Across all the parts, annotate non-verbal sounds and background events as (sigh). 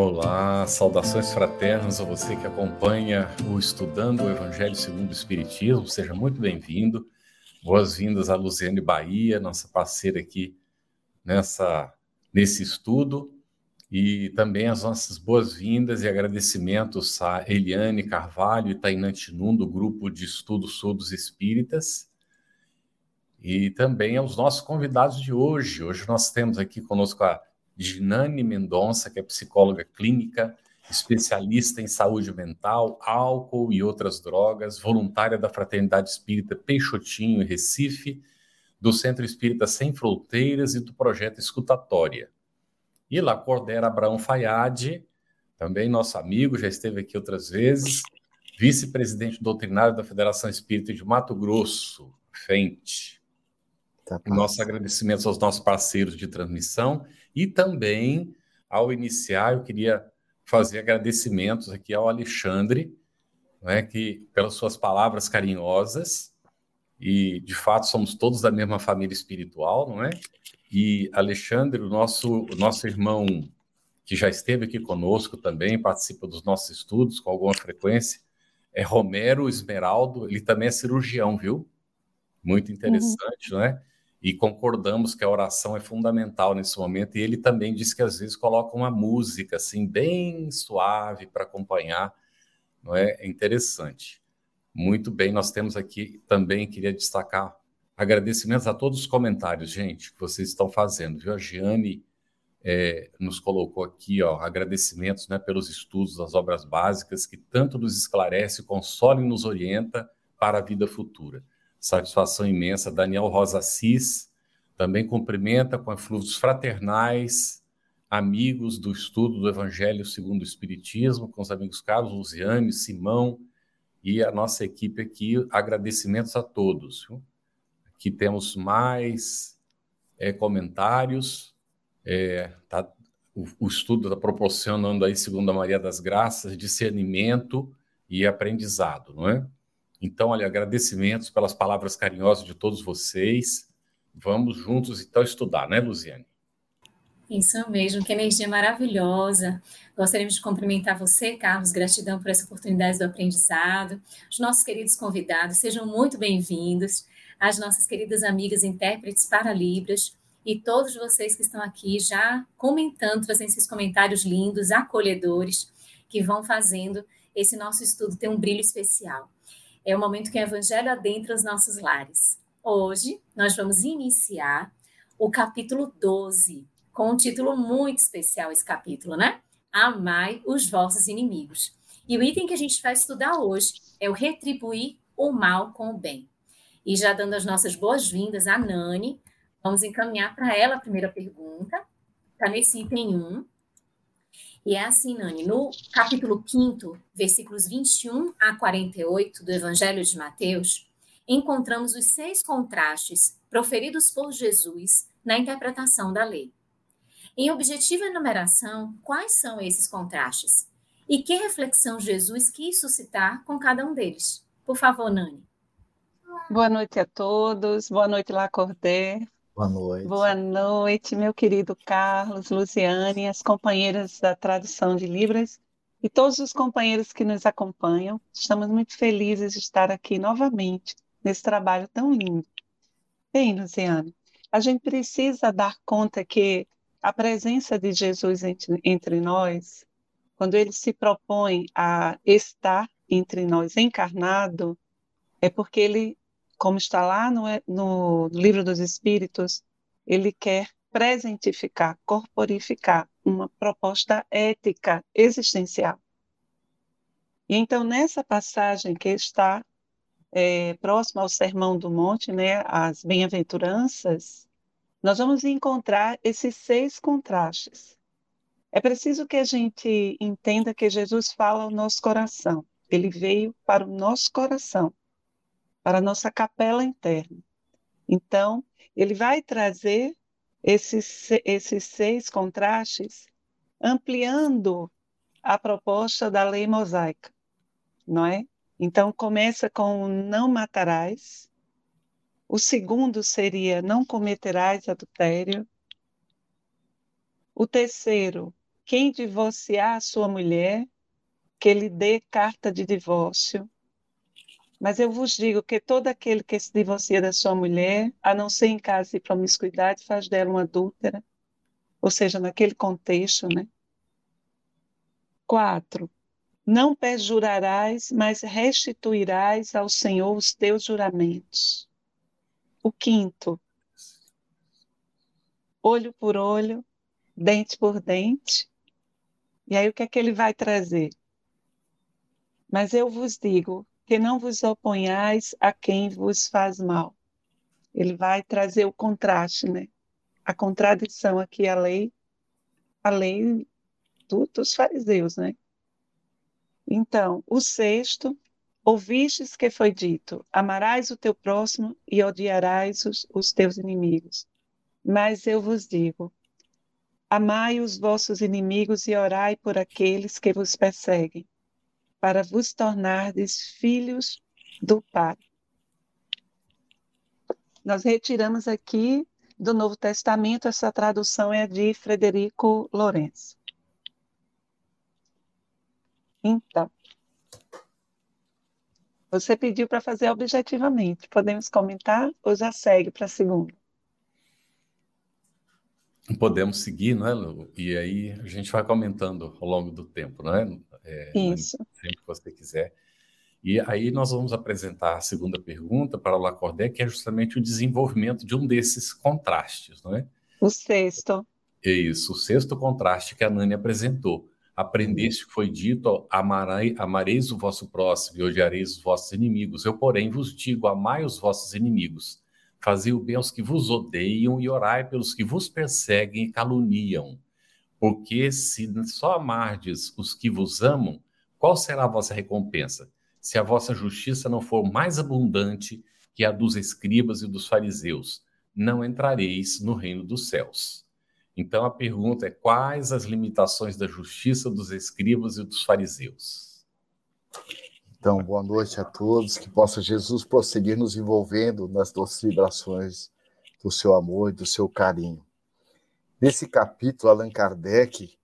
Olá, saudações fraternas a você que acompanha o Estudando o Evangelho segundo o Espiritismo. Seja muito bem-vindo. Boas-vindas a Luziane Bahia, nossa parceira aqui nessa nesse estudo. E também as nossas boas-vindas e agradecimentos a Eliane Carvalho e Tainan Tinum, do Grupo de Estudos Surdos Espíritas. E também aos nossos convidados de hoje. Hoje nós temos aqui conosco a Ginane Mendonça, que é psicóloga clínica, especialista em saúde mental, álcool e outras drogas, voluntária da Fraternidade Espírita Peixotinho, Recife, do Centro Espírita Sem Fronteiras e do Projeto Escutatória. E Lacordera Abraão Fayad, também nosso amigo, já esteve aqui outras vezes, vice-presidente doutrinário da Federação Espírita de Mato Grosso, FENTE. Tá nossos agradecimentos aos nossos parceiros de transmissão e também, ao iniciar, eu queria fazer agradecimentos aqui ao Alexandre, né, que pelas suas palavras carinhosas, e de fato somos todos da mesma família espiritual, não é? E Alexandre, o nosso, o nosso irmão que já esteve aqui conosco também, participa dos nossos estudos com alguma frequência, é Romero Esmeraldo, ele também é cirurgião, viu? Muito interessante, uhum. não é? E concordamos que a oração é fundamental nesse momento. E ele também disse que às vezes coloca uma música assim bem suave para acompanhar, não é? É interessante. Muito bem, nós temos aqui também queria destacar agradecimentos a todos os comentários, gente, que vocês estão fazendo. Viu? A Giane é, nos colocou aqui, ó, agradecimentos, né, pelos estudos das obras básicas que tanto nos esclarece, consola e nos orienta para a vida futura. Satisfação imensa. Daniel Rosa Assis também cumprimenta com aflutos fraternais, amigos do estudo do Evangelho segundo o Espiritismo, com os amigos Carlos, Luziane, Simão e a nossa equipe aqui. Agradecimentos a todos. Viu? Aqui temos mais é, comentários. É, tá, o, o, estudo está proporcionando aí, segundo a Maria das Graças, discernimento e aprendizado, não é? Então, olha, agradecimentos pelas palavras carinhosas de todos vocês. Vamos juntos então estudar, né, Luziane? Isso mesmo, que energia maravilhosa. Gostaríamos de cumprimentar você, Carlos, gratidão por essa oportunidade do aprendizado. Os nossos queridos convidados, sejam muito bem-vindos. As nossas queridas amigas intérpretes para Libras e todos vocês que estão aqui já comentando, trazendo esses comentários lindos, acolhedores, que vão fazendo esse nosso estudo ter um brilho especial. É o momento que o Evangelho adentra os nossos lares. Hoje, nós vamos iniciar o capítulo 12, com um título muito especial, esse capítulo, né? Amai os vossos inimigos. E o item que a gente vai estudar hoje é o retribuir o mal com o bem. E já dando as nossas boas-vindas à Nani, vamos encaminhar para ela a primeira pergunta. Está nesse item 1. E é assim, Nani, no capítulo 5, versículos 21 a 48 do Evangelho de Mateus, encontramos os seis contrastes proferidos por Jesus na interpretação da lei. Em objetiva enumeração, quais são esses contrastes? E que reflexão Jesus quis suscitar com cada um deles? Por favor, Nani. Boa noite a todos, boa noite, Lacordé. Boa noite. Boa noite, meu querido Carlos, Luciane, as companheiras da Tradução de Libras e todos os companheiros que nos acompanham. Estamos muito felizes de estar aqui novamente nesse trabalho tão lindo. Bem, Luciane, a gente precisa dar conta que a presença de Jesus entre, entre nós, quando ele se propõe a estar entre nós encarnado, é porque ele como está lá no, no livro dos Espíritos, ele quer presentificar, corporificar uma proposta ética existencial. E então, nessa passagem que está é, próxima ao Sermão do Monte, né, as bem-aventuranças, nós vamos encontrar esses seis contrastes. É preciso que a gente entenda que Jesus fala ao nosso coração. ele veio para o nosso coração, para a nossa capela interna. Então, ele vai trazer esses, esses seis contrastes, ampliando a proposta da lei mosaica, não é? Então, começa com não matarás, o segundo seria não cometerás adultério, o terceiro, quem divorciar sua mulher, que lhe dê carta de divórcio. Mas eu vos digo que todo aquele que se divorcia da sua mulher, a não ser em caso de promiscuidade, faz dela uma adúltera, ou seja, naquele contexto, né? Quatro, não perjurarás, mas restituirás ao Senhor os teus juramentos. O quinto, olho por olho, dente por dente. E aí o que é que ele vai trazer? Mas eu vos digo que não vos oponhais a quem vos faz mal. Ele vai trazer o contraste, né? A contradição aqui, a lei, a lei do, dos fariseus, né? Então, o sexto, ouvistes que foi dito: amarás o teu próximo e odiarás os, os teus inimigos. Mas eu vos digo: amai os vossos inimigos e orai por aqueles que vos perseguem para vos tornardes filhos do Pai. Nós retiramos aqui do Novo Testamento, essa tradução é de Frederico Lourenço. Então, você pediu para fazer objetivamente. Podemos comentar ou já segue para a segunda? Podemos seguir, não é? E aí a gente vai comentando ao longo do tempo, não é? Isso. Sempre que você quiser. E aí nós vamos apresentar a segunda pergunta para o Lacordaire, que é justamente o desenvolvimento de um desses contrastes, não é? O sexto. É isso, o sexto contraste que a Nani apresentou. Aprendeste que foi dito, amarei, amareis o vosso próximo e odiareis os vossos inimigos. Eu, porém, vos digo, amai os vossos inimigos Fazei o bem aos que vos odeiam e orai pelos que vos perseguem e caluniam. Porque se só amardes os que vos amam, qual será a vossa recompensa? Se a vossa justiça não for mais abundante que a dos escribas e dos fariseus, não entrareis no reino dos céus. Então a pergunta é: quais as limitações da justiça dos escribas e dos fariseus? Então, boa noite a todos, que possa Jesus prosseguir nos envolvendo nas doces vibrações do seu amor e do seu carinho. Nesse capítulo, Allan Kardec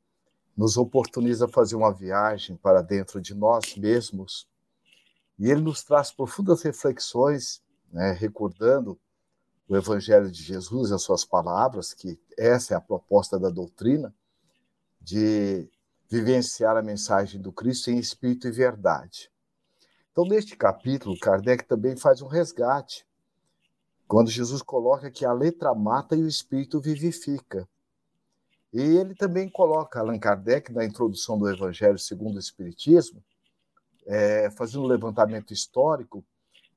nos oportuniza fazer uma viagem para dentro de nós mesmos e ele nos traz profundas reflexões, né, recordando o Evangelho de Jesus e as suas palavras, que essa é a proposta da doutrina, de vivenciar a mensagem do Cristo em espírito e verdade. Então, neste capítulo, Kardec também faz um resgate, quando Jesus coloca que a letra mata e o espírito vivifica. E ele também coloca, Allan Kardec, na introdução do Evangelho segundo o Espiritismo, é, fazendo um levantamento histórico,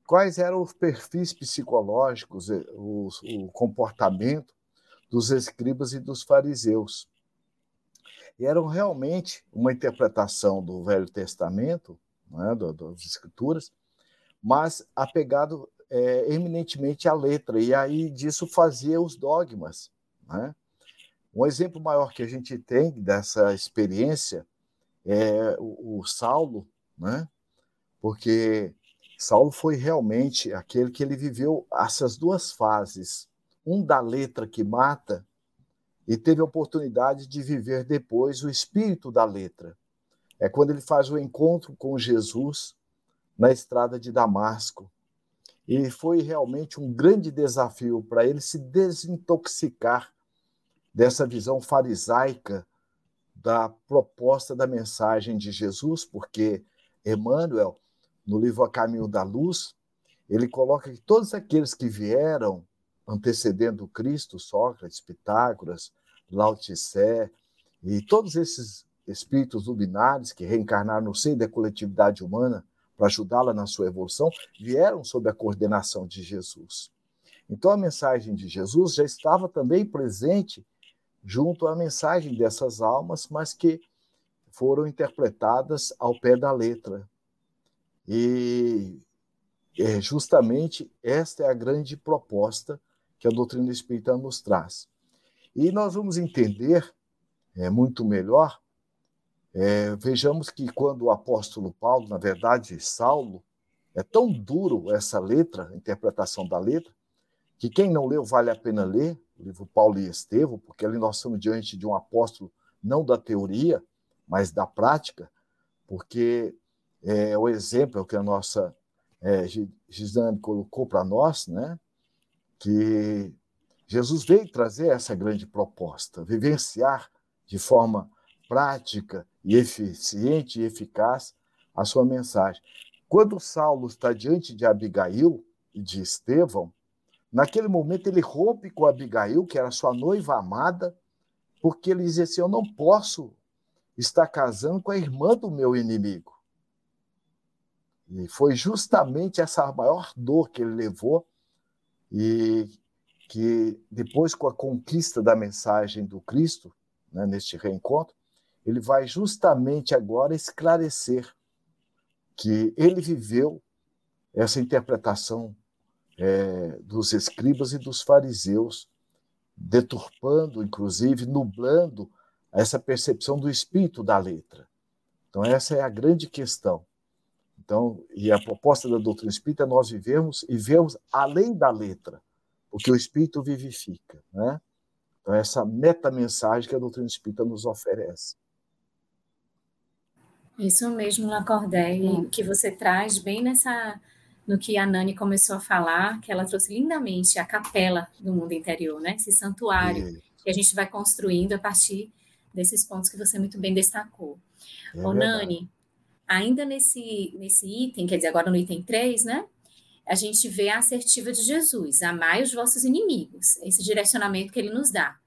quais eram os perfis psicológicos, o, o comportamento dos escribas e dos fariseus. E eram realmente uma interpretação do Velho Testamento né, das escrituras, mas apegado é, eminentemente à letra, e aí disso fazia os dogmas. Né? Um exemplo maior que a gente tem dessa experiência é o, o Saulo, né? porque Saulo foi realmente aquele que ele viveu essas duas fases, um da letra que mata e teve a oportunidade de viver depois o espírito da letra, é quando ele faz o encontro com Jesus na estrada de Damasco. E foi realmente um grande desafio para ele se desintoxicar dessa visão farisaica da proposta da mensagem de Jesus, porque Emmanuel, no livro A Caminho da Luz, ele coloca que todos aqueles que vieram antecedendo Cristo, Sócrates, Pitágoras, Lao Tse, e todos esses espíritos luminares que reencarnaram no seio da coletividade humana para ajudá-la na sua evolução, vieram sob a coordenação de Jesus. Então a mensagem de Jesus já estava também presente junto à mensagem dessas almas, mas que foram interpretadas ao pé da letra. E é, justamente esta é a grande proposta que a doutrina espírita nos traz. E nós vamos entender é, muito melhor. É, vejamos que quando o apóstolo Paulo, na verdade, Saulo, é tão duro essa letra, a interpretação da letra, que quem não leu vale a pena ler o livro Paulo e Estevão, porque ali nós estamos diante de um apóstolo não da teoria, mas da prática, porque é o exemplo que a nossa é, Gisane colocou para nós, né? que Jesus veio trazer essa grande proposta, vivenciar de forma prática e eficiente e eficaz a sua mensagem. Quando Saulo está diante de Abigail e de Estevão, naquele momento ele rompe com Abigail, que era sua noiva amada, porque ele dizia assim: Eu não posso estar casando com a irmã do meu inimigo. E foi justamente essa maior dor que ele levou e que depois com a conquista da mensagem do Cristo, né, neste reencontro, ele vai justamente agora esclarecer que ele viveu essa interpretação é, dos escribas e dos fariseus, deturpando, inclusive, nublando essa percepção do espírito da letra. Então, essa é a grande questão. Então, e a proposta da doutrina espírita é nós vivemos e vemos além da letra, porque o espírito vivifica, né? Então, essa meta-mensagem que a doutrina espírita nos oferece. Isso mesmo, Lacordaire, que você traz bem nessa no que a Nani começou a falar, que ela trouxe lindamente a capela do mundo interior, né? Esse santuário é. que a gente vai construindo a partir desses pontos que você muito bem destacou. É Ô, Nani, ainda nesse, nesse item, quer dizer, agora no item 3, né? A gente vê a assertiva de Jesus, amai os vossos inimigos, esse direcionamento que ele nos dá.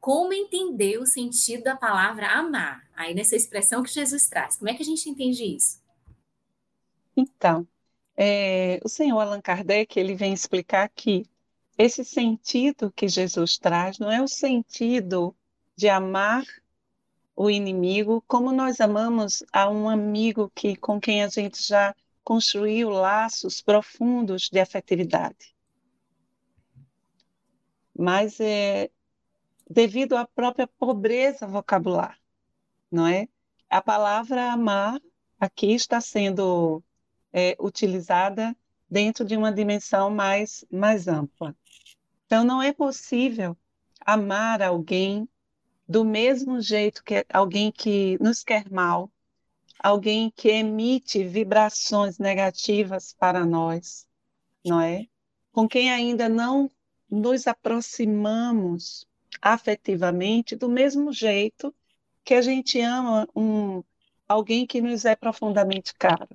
Como entender o sentido da palavra amar? Aí nessa expressão que Jesus traz, como é que a gente entende isso? Então, é, o senhor Allan Kardec ele vem explicar que esse sentido que Jesus traz não é o sentido de amar o inimigo, como nós amamos a um amigo que com quem a gente já construiu laços profundos de afetividade. Mas é devido à própria pobreza vocabular, não é? A palavra amar aqui está sendo é, utilizada dentro de uma dimensão mais mais ampla. Então não é possível amar alguém do mesmo jeito que alguém que nos quer mal, alguém que emite vibrações negativas para nós, não é? Com quem ainda não nos aproximamos afetivamente do mesmo jeito que a gente ama um alguém que nos é profundamente caro.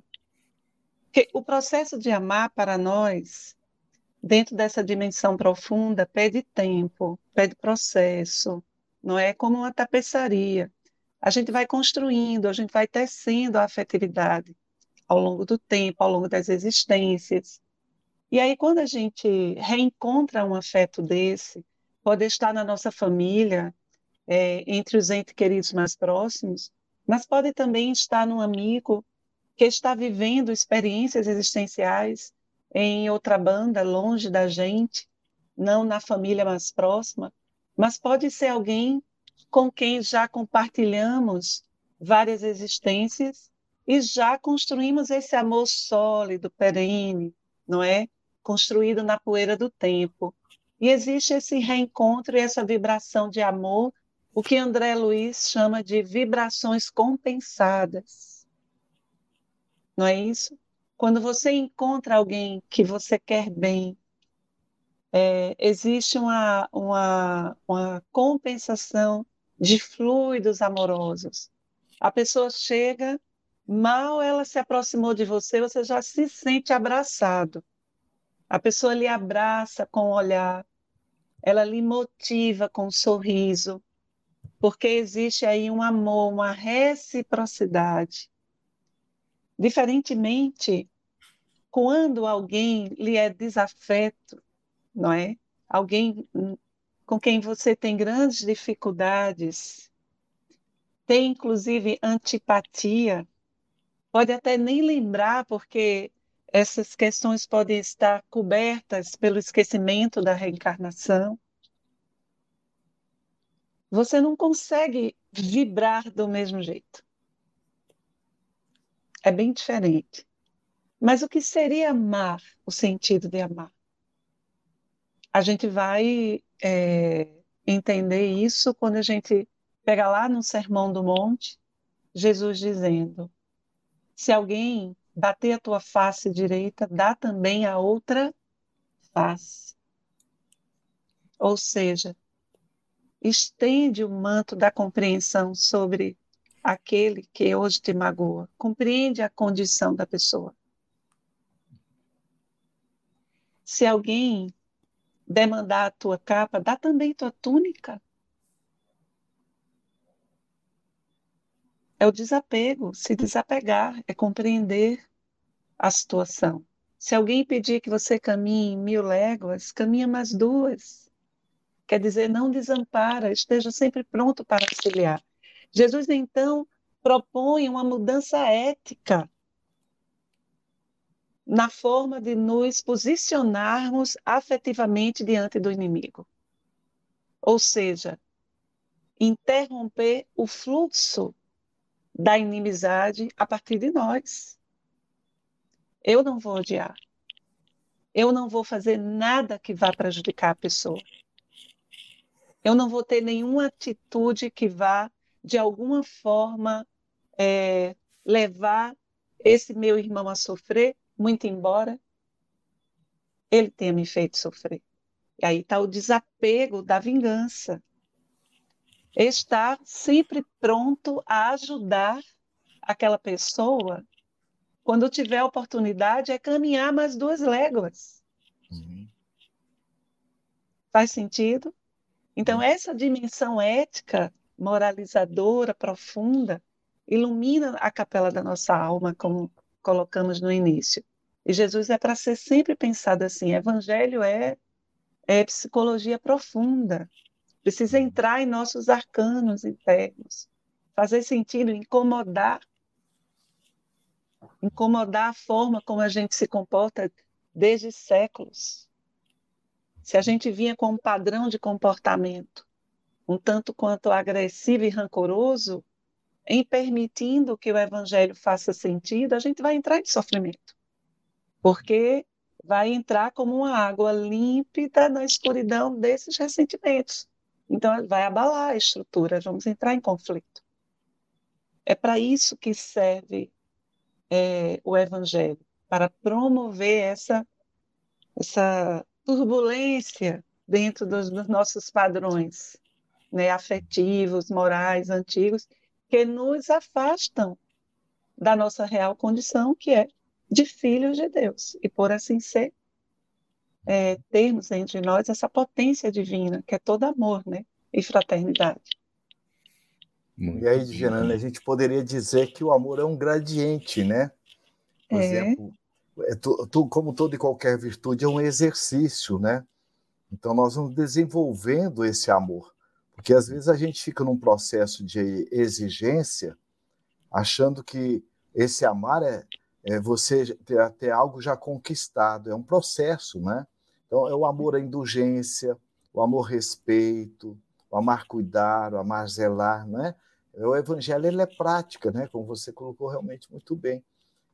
Porque o processo de amar para nós, dentro dessa dimensão profunda, pede tempo, pede processo, não é como uma tapeçaria. A gente vai construindo, a gente vai tecendo a afetividade ao longo do tempo, ao longo das existências. E aí, quando a gente reencontra um afeto desse, pode estar na nossa família, é, entre os entes queridos mais próximos, mas pode também estar num amigo que está vivendo experiências existenciais em outra banda, longe da gente, não na família mais próxima, mas pode ser alguém com quem já compartilhamos várias existências e já construímos esse amor sólido, perene, não é? Construído na poeira do tempo. E existe esse reencontro e essa vibração de amor, o que André Luiz chama de vibrações compensadas. Não é isso? Quando você encontra alguém que você quer bem, é, existe uma, uma, uma compensação de fluidos amorosos. A pessoa chega, mal ela se aproximou de você, você já se sente abraçado. A pessoa lhe abraça com o olhar, ela lhe motiva com um sorriso, porque existe aí um amor, uma reciprocidade. Diferentemente, quando alguém lhe é desafeto, não é? Alguém com quem você tem grandes dificuldades, tem inclusive antipatia, pode até nem lembrar, porque essas questões podem estar cobertas pelo esquecimento da reencarnação. Você não consegue vibrar do mesmo jeito. É bem diferente. Mas o que seria amar, o sentido de amar? A gente vai é, entender isso quando a gente pega lá no Sermão do Monte, Jesus dizendo: se alguém bater a tua face direita, dá também a outra face. Ou seja, estende o manto da compreensão sobre aquele que hoje te magoa. Compreende a condição da pessoa. Se alguém demandar a tua capa, dá também tua túnica. É o desapego, se desapegar, é compreender a situação. Se alguém pedir que você caminhe mil léguas, caminha mais duas. Quer dizer, não desampara, esteja sempre pronto para auxiliar. Jesus, então, propõe uma mudança ética na forma de nos posicionarmos afetivamente diante do inimigo. Ou seja, interromper o fluxo da inimizade a partir de nós. Eu não vou odiar. Eu não vou fazer nada que vá prejudicar a pessoa. Eu não vou ter nenhuma atitude que vá, de alguma forma, é, levar esse meu irmão a sofrer muito embora ele tenha me feito sofrer. E aí está o desapego da vingança. Estar sempre pronto a ajudar aquela pessoa quando tiver oportunidade é caminhar mais duas léguas. Uhum. Faz sentido? Então, essa dimensão ética, moralizadora, profunda, ilumina a capela da nossa alma, como colocamos no início. E Jesus é para ser sempre pensado assim: evangelho é, é psicologia profunda, precisa entrar em nossos arcanos internos, fazer sentido, incomodar incomodar a forma como a gente se comporta desde séculos. Se a gente vinha com um padrão de comportamento um tanto quanto agressivo e rancoroso, em permitindo que o evangelho faça sentido, a gente vai entrar em sofrimento. Porque vai entrar como uma água límpida na escuridão desses ressentimentos. Então, vai abalar a estrutura, vamos entrar em conflito. É para isso que serve é, o evangelho, para promover essa, essa turbulência dentro dos, dos nossos padrões né, afetivos, morais, antigos, que nos afastam da nossa real condição, que é de filhos de Deus. E por assim ser, é, termos entre nós essa potência divina, que é todo amor né? e fraternidade. Muito e aí, Gerana, a gente poderia dizer que o amor é um gradiente, né? Por é. exemplo, é, tu, tu, como toda e qualquer virtude, é um exercício, né? Então, nós vamos desenvolvendo esse amor. Porque às vezes a gente fica num processo de exigência, achando que esse amar é, é você ter, ter algo já conquistado, é um processo, né? Então, é o amor à indulgência, o amor respeito, o amar cuidar, o amar zelar, né? O evangelho ele é prática, né? Como você colocou realmente muito bem.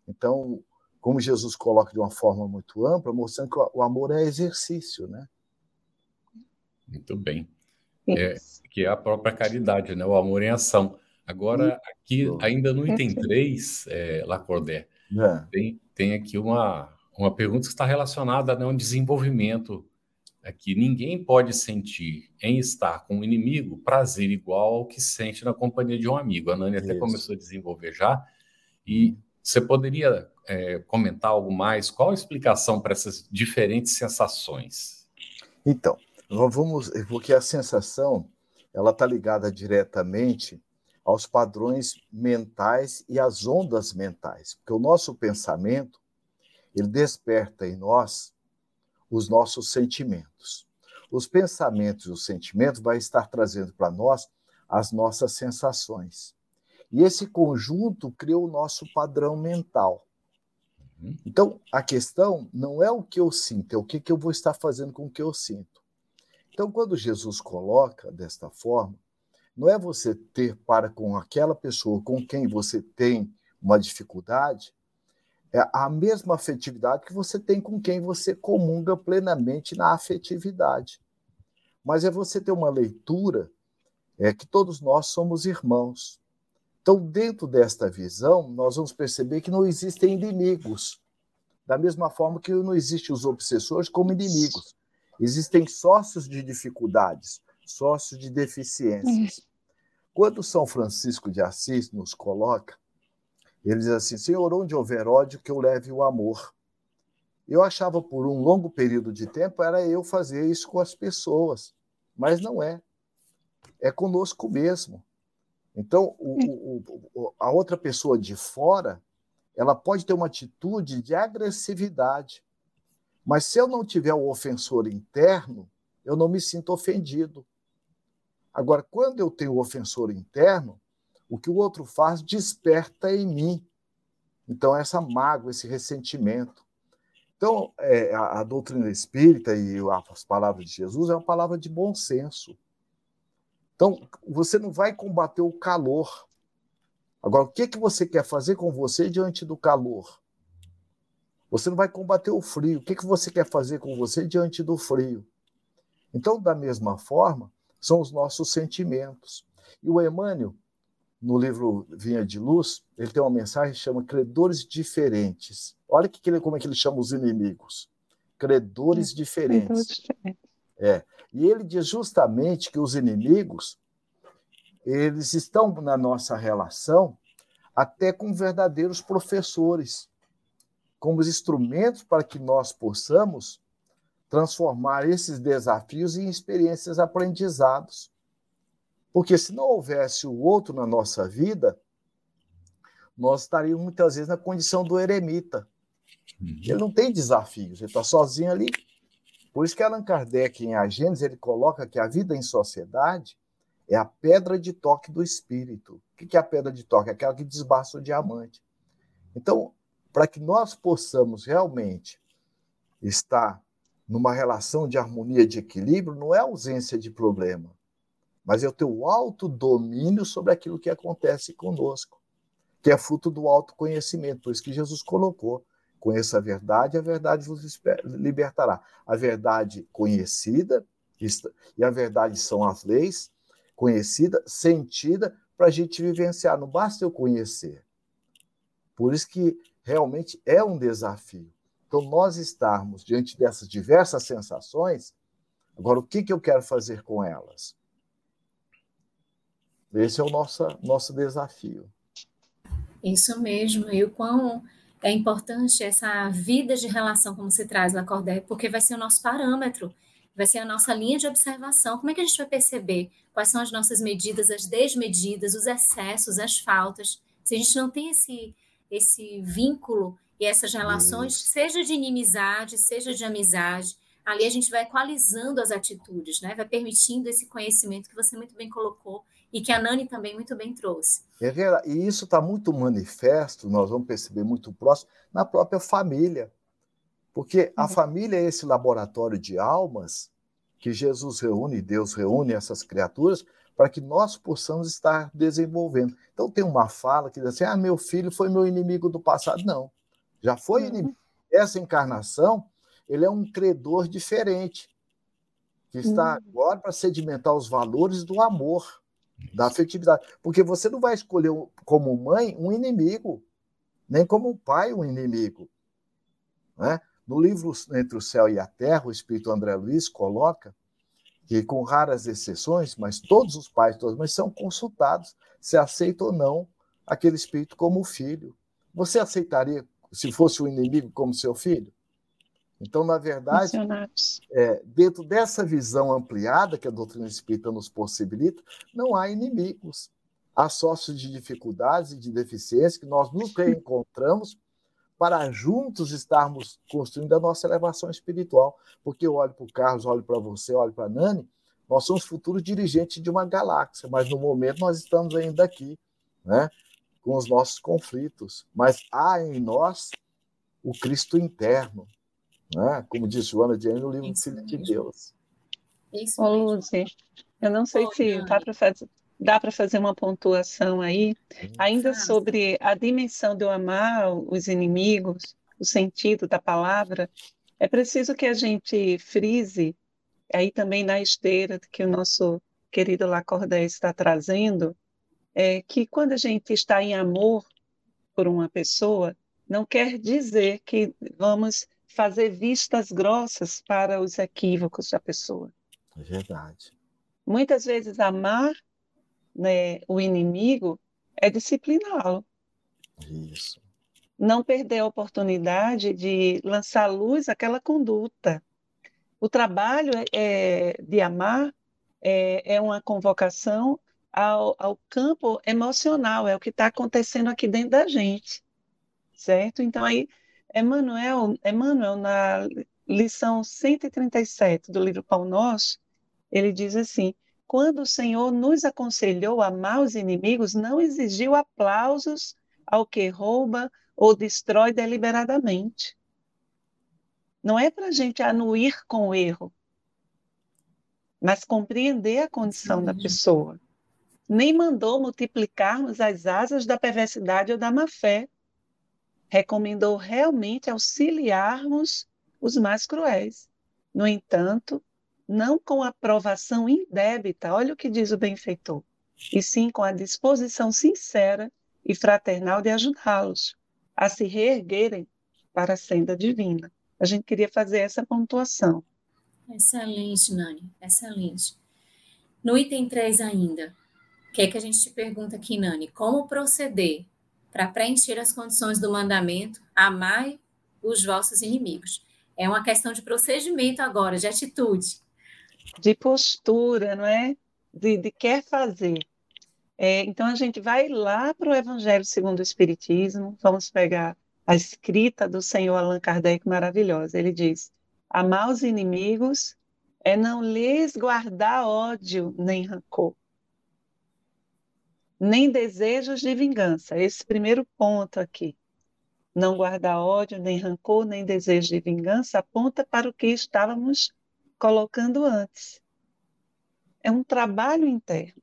Então, como Jesus coloca de uma forma muito ampla, mostrando que o amor é exercício, né? Muito bem é, que é a própria caridade, né? o amor em ação. Agora, aqui, ainda no item 3, é, Lacordé, é. tem, tem aqui uma, uma pergunta que está relacionada né, a um desenvolvimento aqui. Ninguém pode sentir em estar com um inimigo prazer igual ao que sente na companhia de um amigo. A Nani até Isso. começou a desenvolver já. E você poderia é, comentar algo mais? Qual a explicação para essas diferentes sensações? Então, vamos, porque a sensação ela está ligada diretamente aos padrões mentais e às ondas mentais, porque o nosso pensamento ele desperta em nós os nossos sentimentos. Os pensamentos e os sentimentos vai estar trazendo para nós as nossas sensações. E esse conjunto cria o nosso padrão mental. Uhum. Então, a questão não é o que eu sinto, é o que, que eu vou estar fazendo com o que eu sinto. Então, quando Jesus coloca desta forma, não é você ter para com aquela pessoa com quem você tem uma dificuldade, é a mesma afetividade que você tem com quem você comunga plenamente na afetividade. Mas é você ter uma leitura é que todos nós somos irmãos. Então, dentro desta visão, nós vamos perceber que não existem inimigos. Da mesma forma que não existem os obsessores como inimigos. Existem sócios de dificuldades, sócios de deficiências. Quando São Francisco de Assis nos coloca, ele diz assim: Senhor, onde houver ódio, que eu leve o amor. Eu achava por um longo período de tempo era eu fazer isso com as pessoas, mas não é. É conosco mesmo. Então, o, o, a outra pessoa de fora, ela pode ter uma atitude de agressividade, mas se eu não tiver o ofensor interno, eu não me sinto ofendido. Agora, quando eu tenho o ofensor interno, o que o outro faz desperta em mim. Então, essa mágoa, esse ressentimento. Então, é, a, a, doutrina espírita e as palavras de Jesus é uma palavra de bom senso. Então, você não vai combater o calor. Agora, o que, que você quer fazer com você diante do calor? Você não vai combater o frio. O que, que você quer fazer com você diante do frio? Então, da mesma forma, são os nossos sentimentos. E o Emmanuel, no livro Vinha de Luz, ele tem uma mensagem que chama credores diferentes. Olha que como é que ele chama os inimigos. Credores é, diferentes. É. E ele diz justamente que os inimigos, eles estão na nossa relação até com verdadeiros professores como instrumentos para que nós possamos transformar esses desafios em experiências aprendizados. Porque se não houvesse o outro na nossa vida, nós estaríamos muitas vezes na condição do eremita. Uhum. Ele não tem desafios, ele está sozinho ali. Por isso que Allan Kardec, em A Gênesis, ele coloca que a vida em sociedade é a pedra de toque do espírito. O que é a pedra de toque? É aquela que desbasta o diamante. Então, para que nós possamos realmente estar numa relação de harmonia, de equilíbrio, não é ausência de problema, mas é o teu autodomínio sobre aquilo que acontece conosco, que é fruto do autoconhecimento. Por isso que Jesus colocou: conheça a verdade, a verdade vos libertará. A verdade conhecida, e a verdade são as leis, conhecida, sentida, para a gente vivenciar. Não basta eu conhecer. Por isso que realmente é um desafio. Então, nós estarmos diante dessas diversas sensações, agora o que, que eu quero fazer com elas? Esse é o nosso, nosso desafio. Isso mesmo, e o quão é importante essa vida de relação, como se traz na Cordel, porque vai ser o nosso parâmetro, vai ser a nossa linha de observação. Como é que a gente vai perceber quais são as nossas medidas, as desmedidas, os excessos, as faltas? Se a gente não tem esse, esse vínculo e essas relações, Isso. seja de inimizade, seja de amizade, ali a gente vai equalizando as atitudes, né? Vai permitindo esse conhecimento que você muito bem colocou e que a Nani também muito bem trouxe. É verdade. E isso está muito manifesto, nós vamos perceber muito próximo, na própria família. Porque a uhum. família é esse laboratório de almas que Jesus reúne, Deus reúne essas criaturas para que nós possamos estar desenvolvendo. Então tem uma fala que diz assim: ah, meu filho foi meu inimigo do passado. Não, já foi uhum. inimigo. Essa encarnação, ele é um credor diferente, que está uhum. agora para sedimentar os valores do amor, da afetividade. Porque você não vai escolher como mãe um inimigo, nem como pai um inimigo. Né? No livro Entre o Céu e a Terra, o Espírito André Luiz coloca que com raras exceções, mas todos os pais, todas as mães são consultados se aceita ou não aquele espírito como filho. Você aceitaria se fosse o um inimigo como seu filho? Então, na verdade, é, dentro dessa visão ampliada que a doutrina espírita nos possibilita, não há inimigos. Há sócios de dificuldades e de deficiências que nós nos reencontramos para juntos estarmos construindo a nossa elevação espiritual. Porque eu olho para o Carlos, olho para você, olho para a Nani, nós somos futuros dirigentes de uma galáxia, mas no momento nós estamos ainda aqui né? com os nossos conflitos, mas há em nós o Cristo interno, né? como diz Joana de no livro Isso Filho de Deus. Isso Ô, Luzi, eu não sei se dá para fazer, dá para fazer uma pontuação aí, ainda sobre a dimensão de eu amar os inimigos, o sentido da palavra, é preciso que a gente frise, aí também na esteira que o nosso querido Lacordaire está trazendo, é que quando a gente está em amor por uma pessoa, não quer dizer que vamos fazer vistas grossas para os equívocos da pessoa. É verdade. Muitas vezes amar né, o inimigo é discipliná-lo. Isso. Não perder a oportunidade de lançar luz àquela conduta. O trabalho é, de amar é, é uma convocação ao, ao, campo emocional, é o que está acontecendo aqui dentro da gente, certo? Então, aí, Emmanuel, Emmanuel na lição 137 do livro Pão Nosso, ele diz assim: quando o Senhor nos aconselhou a amar os inimigos, não exigiu aplausos ao que rouba ou destrói deliberadamente. Não é para a gente anuir com o erro, mas compreender a condição Sim. da pessoa. Nem mandou multiplicarmos as asas da perversidade ou da má-fé. Recomendou realmente auxiliarmos os mais cruéis. No entanto, não com aprovação indébita, olha o que diz o benfeitor, e sim com a disposição sincera e fraternal de ajudá-los a se reerguerem para a senda divina. A gente queria fazer essa pontuação. Excelente, Nani, excelente. No item 3 ainda, o que é que a gente te pergunta aqui, Nani? Como proceder para preencher as condições do mandamento amai os vossos inimigos? É uma questão de procedimento agora, de atitude. De postura, não é? De, de quer fazer. É, então a gente vai lá para o Evangelho segundo o Espiritismo, vamos pegar a escrita do Senhor Allan Kardec maravilhosa. Ele diz: Amar os inimigos é não lhes guardar ódio nem rancor, nem desejos de vingança. Esse primeiro ponto aqui. Não guardar ódio, nem rancor, nem desejo de vingança aponta para o que estávamos colocando antes. É um trabalho interno.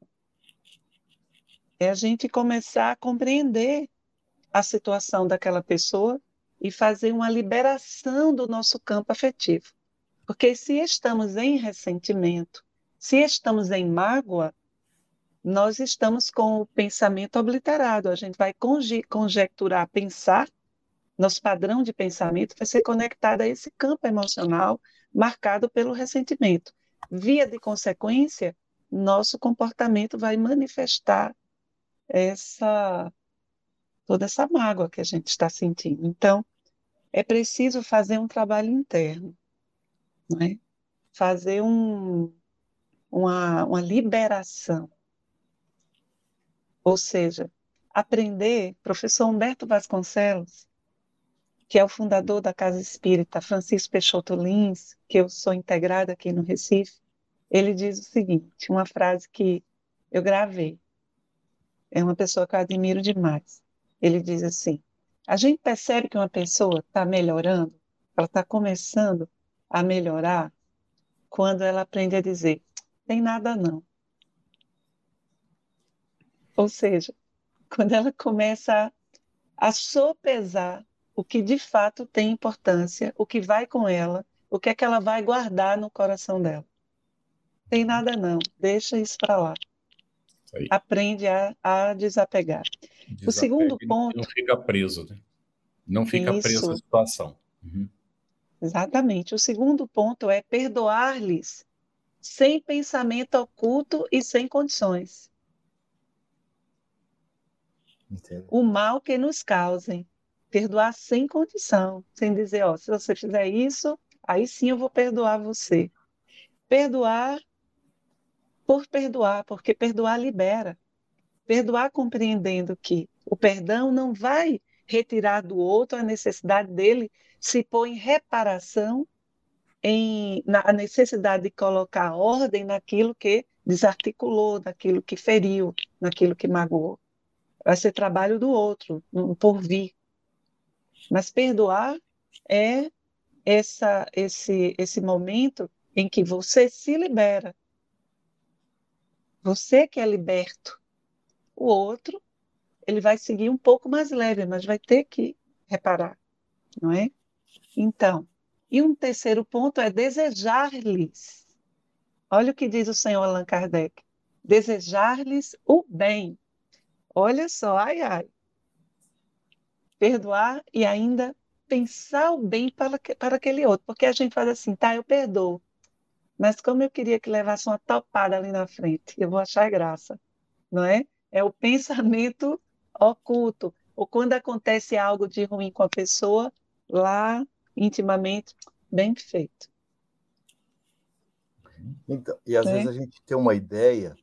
É a gente começar a compreender a situação daquela pessoa e fazer uma liberação do nosso campo afetivo. Porque se estamos em ressentimento, se estamos em mágoa, nós estamos com o pensamento obliterado. A gente vai conjecturar, pensar, nosso padrão de pensamento vai ser conectado a esse campo emocional marcado pelo ressentimento. Via de consequência, nosso comportamento vai manifestar essa toda essa mágoa que a gente está sentindo. Então, é preciso fazer um trabalho interno, né? fazer um, uma, uma liberação. Ou seja, aprender, professor Humberto Vasconcelos, que é o fundador da Casa Espírita Francisco Peixoto Lins, que eu sou integrada aqui no Recife, ele diz o seguinte, uma frase que eu gravei. É uma pessoa que eu admiro demais. Ele diz assim: a gente percebe que uma pessoa está melhorando, ela está começando a melhorar, quando ela aprende a dizer: tem nada não. Ou seja, (laughs) quando ela começa a, sopesar o que de fato tem importância, o que vai com ela, o que é que ela vai guardar no coração dela. Tem nada não, deixa isso para lá. Aprende a, a desapegar. O segundo ponto. Não fica preso, né? Não fica Isso. preso à situação. Uhum. Exatamente. O segundo ponto é perdoar-lhes sem pensamento oculto e sem condições. Entendo. O mal que nos causem. Perdoar sem condição, sem dizer, ó, se você fizer isso, aí sim eu vou perdoar você. Perdoar por perdoar, porque perdoar libera. Perdoar compreendendo que o perdão não vai retirar do outro a necessidade dele se pôr em reparação, em, na, a necessidade de colocar ordem naquilo que desarticulou, naquilo que feriu, naquilo que magoou. Vai ser trabalho do outro, um por vir. Mas perdoar é essa, esse, esse momento em que você se libera. Você que é liberto. O outro, ele vai seguir um pouco mais leve, mas vai ter que reparar, não é? Então, e um terceiro ponto é desejar-lhes. Olha o que diz o senhor Allan Kardec. Desejar-lhes o bem. Olha só, ai, ai. Perdoar e ainda pensar o bem para, para aquele outro. Porque a gente faz assim, tá, eu perdoo. Mas como eu queria que levasse uma topada ali na frente, eu vou achar graça, não é? É o pensamento oculto. Ou quando acontece algo de ruim com a pessoa, lá intimamente, bem feito. Então, e às é. vezes a gente tem uma ideia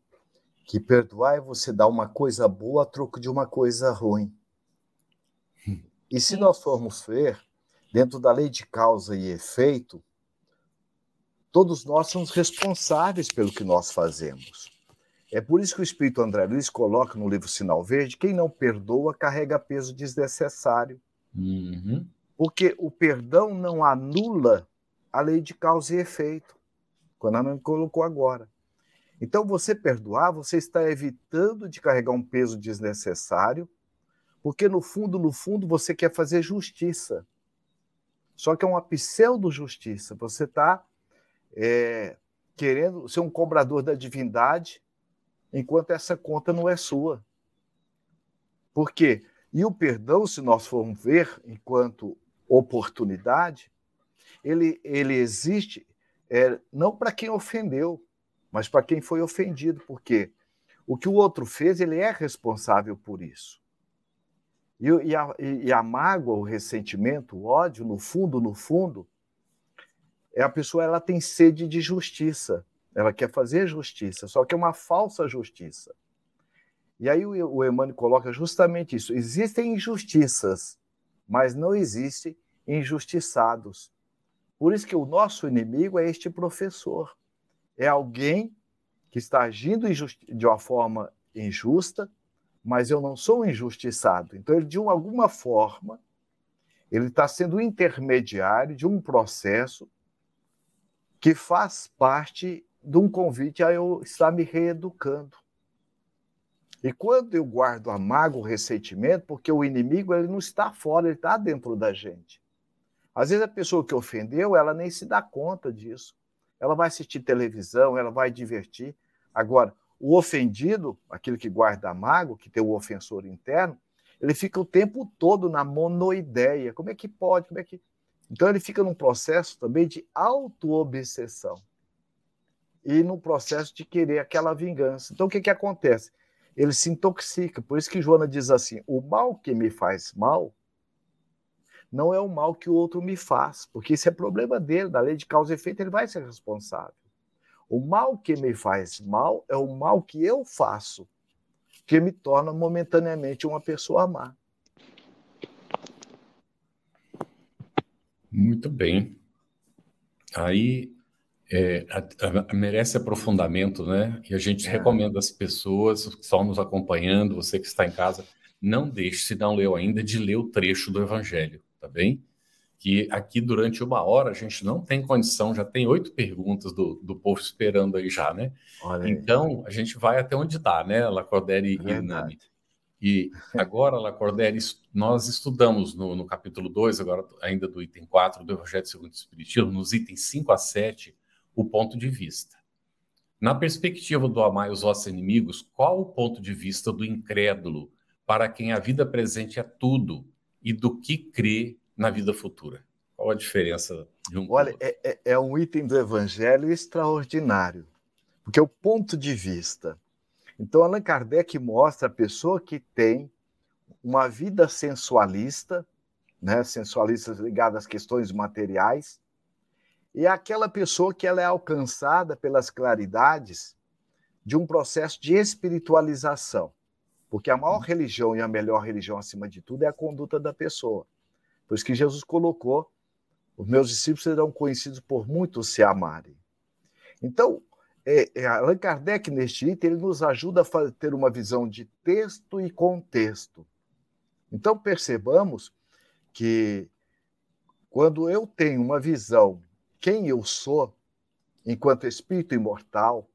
que perdoar é você dar uma coisa boa a troco de uma coisa ruim. E se nós formos ver, dentro da lei de causa e efeito, todos nós somos responsáveis pelo que nós fazemos. É por isso que o Espírito André Luiz coloca no livro Sinal Verde: quem não perdoa carrega peso desnecessário. Uhum. Porque o perdão não anula a lei de causa e efeito, quando a Ana colocou agora. Então, você perdoar, você está evitando de carregar um peso desnecessário, porque no fundo, no fundo, você quer fazer justiça. Só que é uma pseudo-justiça. Você está é, querendo ser um cobrador da divindade, enquanto essa conta não é sua. Por quê? E o perdão, se nós formos ver enquanto oportunidade, ele, ele existe é, não para quem ofendeu, mas para quem foi ofendido, porque o que o outro fez, ele é responsável por isso. E, e, a, e a mágoa, o ressentimento, o ódio, no fundo, no fundo, é a pessoa ela tem sede de justiça, ela quer fazer justiça, só que é uma falsa justiça. E aí o, o Emmanuel coloca justamente isso: existem injustiças, mas não existem injustiçados. Por isso que o nosso inimigo é este professor. É alguém que está agindo de uma forma injusta, mas eu não sou injustiçado. Então, ele, de alguma forma, ele está sendo intermediário de um processo que faz parte de um convite a eu estar me reeducando. E quando eu guardo a mágoa, o ressentimento, porque o inimigo ele não está fora, ele está dentro da gente. Às vezes a pessoa que ofendeu, ela nem se dá conta disso. Ela vai assistir televisão, ela vai divertir. Agora, o ofendido, aquele que guarda a mágoa, que tem o ofensor interno, ele fica o tempo todo na monoideia. Como é que pode? Como é que então ele fica num processo também de autoobsessão e no processo de querer aquela vingança. Então o que, que acontece? Ele se intoxica. Por isso que Joana diz assim: o mal que me faz mal não é o mal que o outro me faz, porque isso é problema dele, da lei de causa e efeito, ele vai ser responsável. O mal que me faz mal é o mal que eu faço, que me torna momentaneamente uma pessoa má. Muito bem. Aí é, a, a, merece aprofundamento, né? E a gente é. recomenda às pessoas que estão nos acompanhando, você que está em casa, não deixe, se não leu ainda, de ler o trecho do Evangelho tá bem? Que aqui durante uma hora a gente não tem condição, já tem oito perguntas do, do povo esperando aí já, né? Olha então aí. a gente vai até onde dá, né, Lacordere é e Nani? E agora, Lacordere, nós estudamos no, no capítulo 2, agora ainda do item 4 do Evangelho segundo o Espiritismo, nos itens 5 a 7, o ponto de vista. Na perspectiva do amar os vossos inimigos, qual o ponto de vista do incrédulo para quem a vida presente é tudo e do que crê na vida futura? Qual a diferença de um Olha, é, é, é um item do Evangelho extraordinário, porque é o ponto de vista. Então, Allan Kardec mostra a pessoa que tem uma vida sensualista, né, sensualista ligada às questões materiais, e aquela pessoa que ela é alcançada pelas claridades de um processo de espiritualização. Porque a maior religião e a melhor religião, acima de tudo, é a conduta da pessoa. Por isso que Jesus colocou: os meus discípulos serão conhecidos por muitos se amarem. Então, é, é, Allan Kardec, neste item, ele nos ajuda a ter uma visão de texto e contexto. Então, percebamos que quando eu tenho uma visão quem eu sou, enquanto espírito imortal,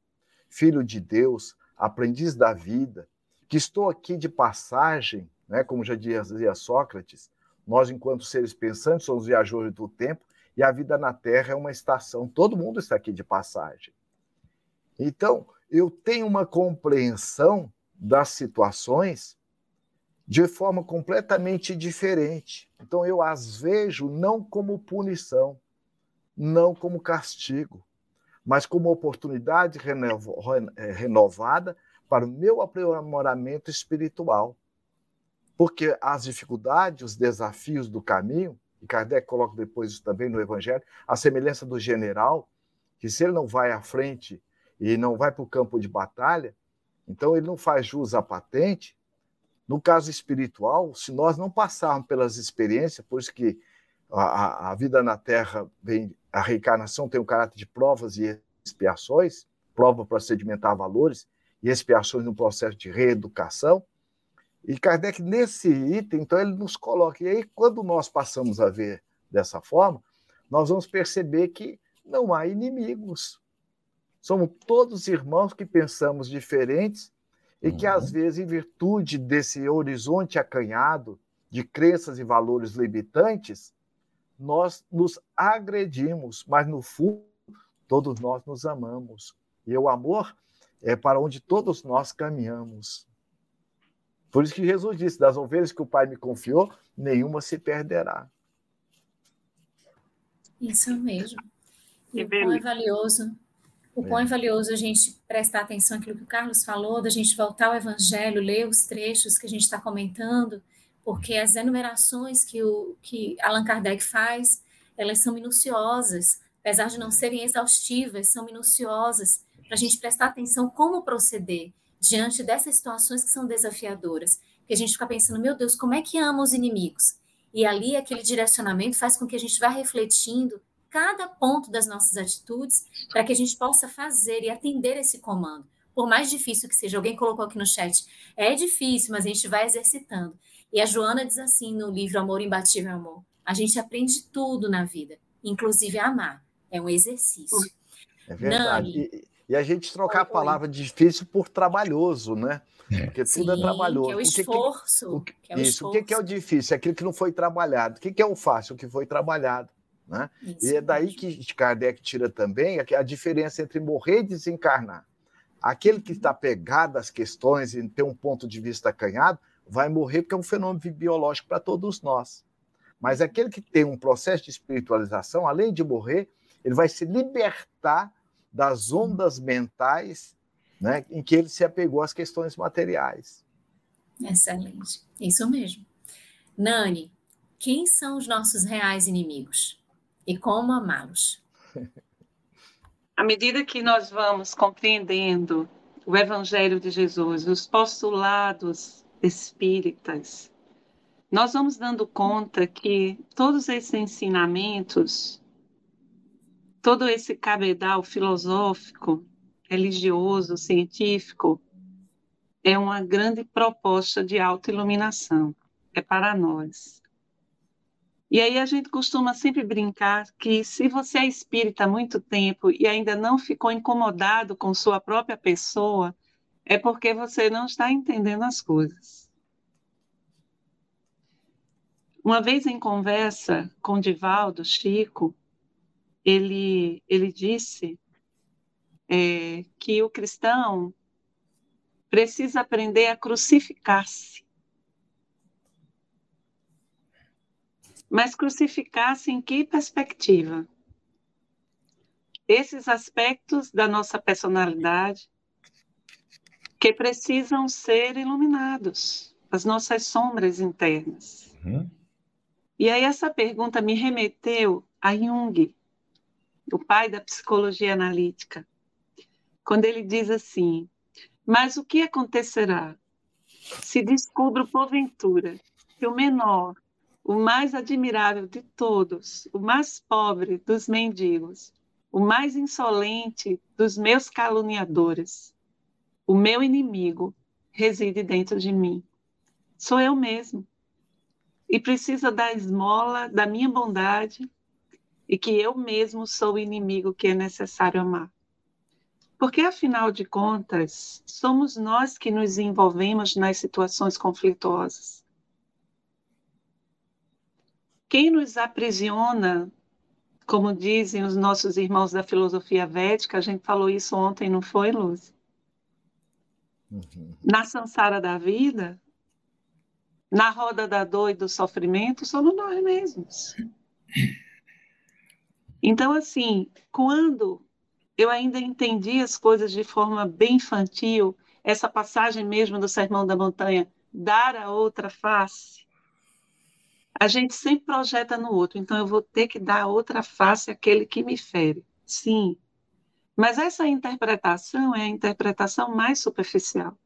filho de Deus, aprendiz da vida, que estou aqui de passagem, né, como já dizia Sócrates, nós, enquanto seres pensantes, somos viajores do tempo e a vida na Terra é uma estação. Todo mundo está aqui de passagem. Então, eu tenho uma compreensão das situações de forma completamente diferente. Então, eu as vejo não como punição, não como castigo, mas como oportunidade eh, renovada para o meu aprimoramento espiritual. Porque as dificuldades, os desafios do caminho, e Kardec coloca depois isso também no Evangelho, a semelhança do general, que se ele não vai à frente e não vai para o campo de batalha, então ele não faz jus à patente. No caso espiritual, se nós não passarmos pelas experiências, por isso que a, a vida na Terra vem, a reencarnação tem o um caráter de provas e expiações, prova para sedimentar valores e expiações no processo de reeducação. E Kardec, nesse item, então, ele nos coloca. E aí, quando nós passamos a ver dessa forma, nós vamos perceber que não há inimigos. Somos todos irmãos que pensamos diferentes e que, uhum. às vezes, em virtude desse horizonte acanhado de crenças e valores limitantes, nós nos agredimos, mas no fundo, todos nós nos amamos. E o amor é para onde todos nós caminhamos. Por isso que Jesus disse: das ovelhas que o Pai me confiou, nenhuma se perderá. Isso mesmo. E o pão é valioso. O pão é. é valioso a gente prestar atenção naquilo que o Carlos falou, da gente voltar ao Evangelho, ler os trechos que a gente está comentando, porque as enumerações que, o, que Allan Kardec faz, elas são minuciosas, apesar de não serem exaustivas, são minuciosas, para a gente prestar atenção como proceder diante dessas situações que são desafiadoras. Que a gente fica pensando, meu Deus, como é que ama os inimigos? E ali aquele direcionamento faz com que a gente vá refletindo cada ponto das nossas atitudes para que a gente possa fazer e atender esse comando. Por mais difícil que seja, alguém colocou aqui no chat, é difícil, mas a gente vai exercitando. E a Joana diz assim no livro Amor Imbatível Amor: a gente aprende tudo na vida, inclusive amar. É um exercício. É verdade. Nani, e a gente trocar a palavra difícil por trabalhoso, né? É. Porque tudo é Sim, é trabalhoso. Que é o esforço. O que, que, o, isso, esforço. o que é o difícil? É aquilo que não foi trabalhado. O que é o fácil? O que foi trabalhado. Né? e é daí que Kardec tira também a diferença entre morrer e desencarnar. Aquele que está pegado às questões e tem um ponto de vista acanhado, vai morrer porque é um fenômeno biológico para todos nós. Mas aquele que tem um processo de espiritualização, além de morrer, ele vai se libertar das ondas mentais né, em que ele se apegou às questões materiais. Excelente, isso mesmo. Nani, quem são os nossos reais inimigos e como amá-los? (laughs) À medida que nós vamos compreendendo o Evangelho de Jesus, os postulados espíritas, nós vamos dando conta que todos esses ensinamentos todo esse cabedal filosófico, religioso, científico, é uma grande proposta de autoiluminação. É para nós. E aí a gente costuma sempre brincar que se você é espírita há muito tempo e ainda não ficou incomodado com sua própria pessoa, é porque você não está entendendo as coisas. Uma vez em conversa com Divaldo, Chico, ele, ele disse é, que o cristão precisa aprender a crucificar-se. Mas crucificar-se em que perspectiva? Esses aspectos da nossa personalidade que precisam ser iluminados, as nossas sombras internas. Uhum. E aí essa pergunta me remeteu a Jung, o pai da psicologia analítica, quando ele diz assim: Mas o que acontecerá se descubro porventura que o menor, o mais admirável de todos, o mais pobre dos mendigos, o mais insolente dos meus caluniadores. O meu inimigo reside dentro de mim. Sou eu mesmo. E precisa da esmola da minha bondade e que eu mesmo sou o inimigo que é necessário amar. Porque, afinal de contas, somos nós que nos envolvemos nas situações conflituosas. Quem nos aprisiona como dizem os nossos irmãos da filosofia védica, a gente falou isso ontem, não foi, Luz? Uhum. Na samsara da vida, na roda da dor e do sofrimento, somos nós mesmos. Então, assim, quando eu ainda entendi as coisas de forma bem infantil, essa passagem mesmo do Sermão da Montanha, dar a outra face, a gente sempre projeta no outro, então eu vou ter que dar outra face àquele que me fere. Sim. Mas essa interpretação é a interpretação mais superficial.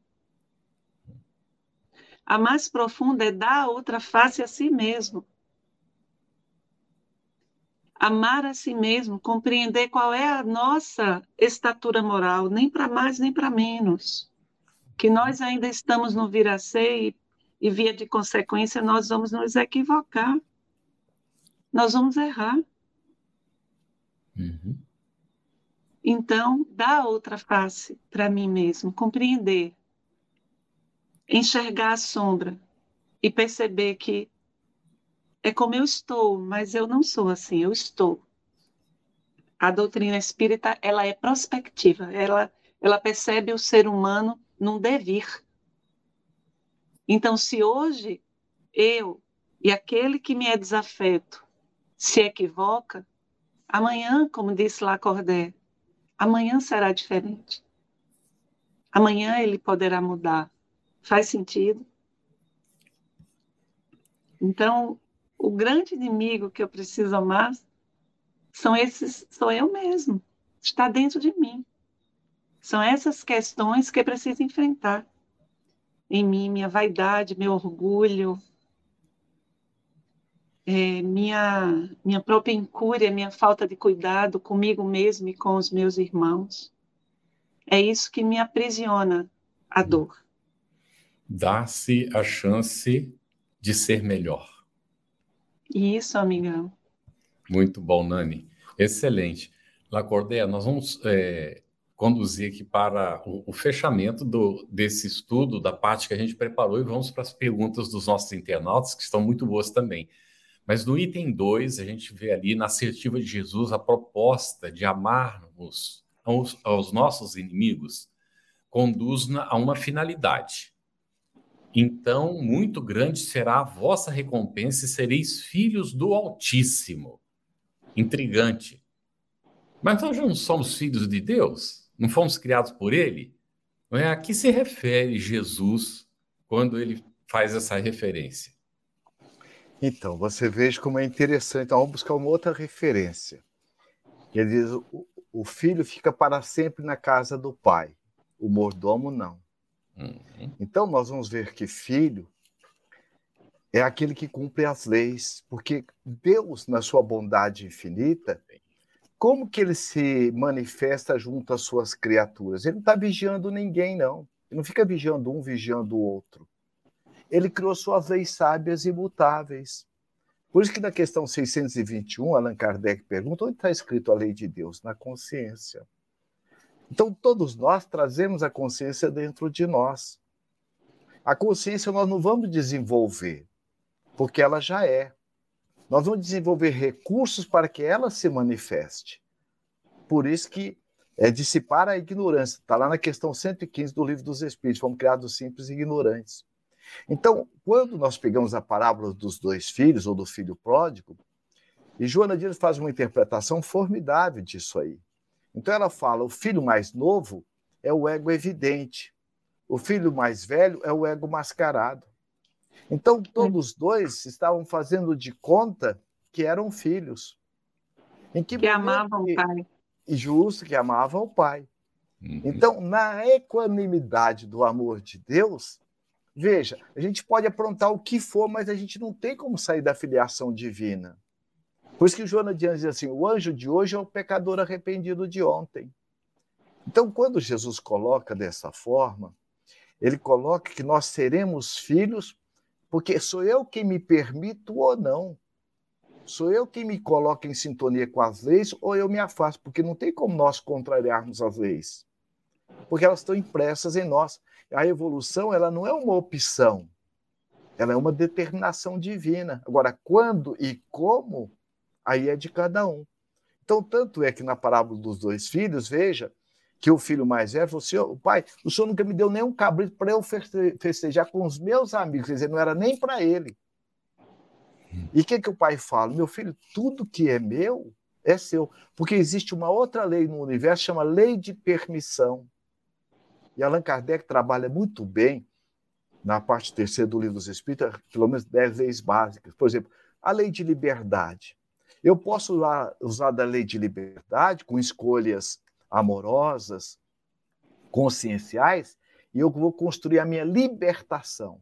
A mais profunda é dar outra face a si mesmo. Amar a si mesmo, compreender qual é a nossa estatura moral, nem para mais nem para menos. Que nós ainda estamos no viracei e, via de consequência, nós vamos nos equivocar. Nós vamos errar. Uhum. Então, dá outra face para mim mesmo, compreender, enxergar a sombra e perceber que é como eu estou, mas eu não sou assim, eu estou. A doutrina espírita, ela é prospectiva, ela, ela percebe o ser humano num devir. Então, se hoje eu e aquele que me é desafeto se equivoca, amanhã, como disse lá Cordé, amanhã será diferente. Amanhã ele poderá mudar. Faz sentido? Então, o grande inimigo que eu preciso amar são esses, sou eu mesmo. Está dentro de mim. São essas questões que eu preciso enfrentar em mim, minha vaidade, meu orgulho, é, minha, minha própria incúria, minha falta de cuidado comigo mesmo e com os meus irmãos. É isso que me aprisiona a dor. Dar-se a chance de ser melhor. Isso, amigão. Muito bom, Nani. Excelente. Lacordé, nós vamos é, conduzir aqui para o, o fechamento do, desse estudo, da parte que a gente preparou, e vamos para as perguntas dos nossos internautas, que estão muito boas também. Mas no item 2, a gente vê ali na assertiva de Jesus a proposta de amarmos aos, aos nossos inimigos, conduz a uma finalidade. Então, muito grande será a vossa recompensa e sereis filhos do Altíssimo. Intrigante. Mas nós não somos filhos de Deus? Não fomos criados por ele? Não é? A que se refere Jesus quando ele faz essa referência? Então, você veja como é interessante. Então, vamos buscar uma outra referência. Ele diz: o filho fica para sempre na casa do pai, o mordomo não. Uhum. Então, nós vamos ver que filho é aquele que cumpre as leis, porque Deus, na sua bondade infinita, como que ele se manifesta junto às suas criaturas? Ele não está vigiando ninguém, não. Ele não fica vigiando um, vigiando o outro. Ele criou suas leis sábias e imutáveis. Por isso que na questão 621, Allan Kardec pergunta onde está escrito a lei de Deus? Na consciência. Então, todos nós trazemos a consciência dentro de nós. A consciência nós não vamos desenvolver, porque ela já é. Nós vamos desenvolver recursos para que ela se manifeste. Por isso que é dissipar a ignorância. Está lá na questão 115 do Livro dos Espíritos. Fomos criados simples e ignorantes. Então, quando nós pegamos a parábola dos dois filhos, ou do filho pródigo, e Joana Dias faz uma interpretação formidável disso aí. Então ela fala: o filho mais novo é o ego evidente, o filho mais velho é o ego mascarado. Então, todos dois estavam fazendo de conta que eram filhos. Em que, que amavam o pai. E justo, que amavam o pai. Uhum. Então, na equanimidade do amor de Deus, veja, a gente pode aprontar o que for, mas a gente não tem como sair da filiação divina. Por isso que Joana de Anjos diz assim: o anjo de hoje é o pecador arrependido de ontem. Então, quando Jesus coloca dessa forma, ele coloca que nós seremos filhos, porque sou eu quem me permito ou não. Sou eu quem me coloca em sintonia com as leis ou eu me afasto, porque não tem como nós contrariarmos as leis. Porque elas estão impressas em nós. A evolução, ela não é uma opção. Ela é uma determinação divina. Agora, quando e como, aí é de cada um. Então, tanto é que na parábola dos dois filhos, veja que o filho mais velho falou o pai, o senhor nunca me deu nenhum cabrito para eu festejar com os meus amigos. Quer dizer, não era nem para ele. E o que, que o pai fala? Meu filho, tudo que é meu é seu. Porque existe uma outra lei no universo, chama lei de permissão. E Allan Kardec trabalha muito bem na parte terceira do livro dos Espíritos, pelo menos dez leis básicas. Por exemplo, a lei de liberdade. Eu posso usar, usar da lei de liberdade com escolhas amorosas, conscienciais, e eu vou construir a minha libertação.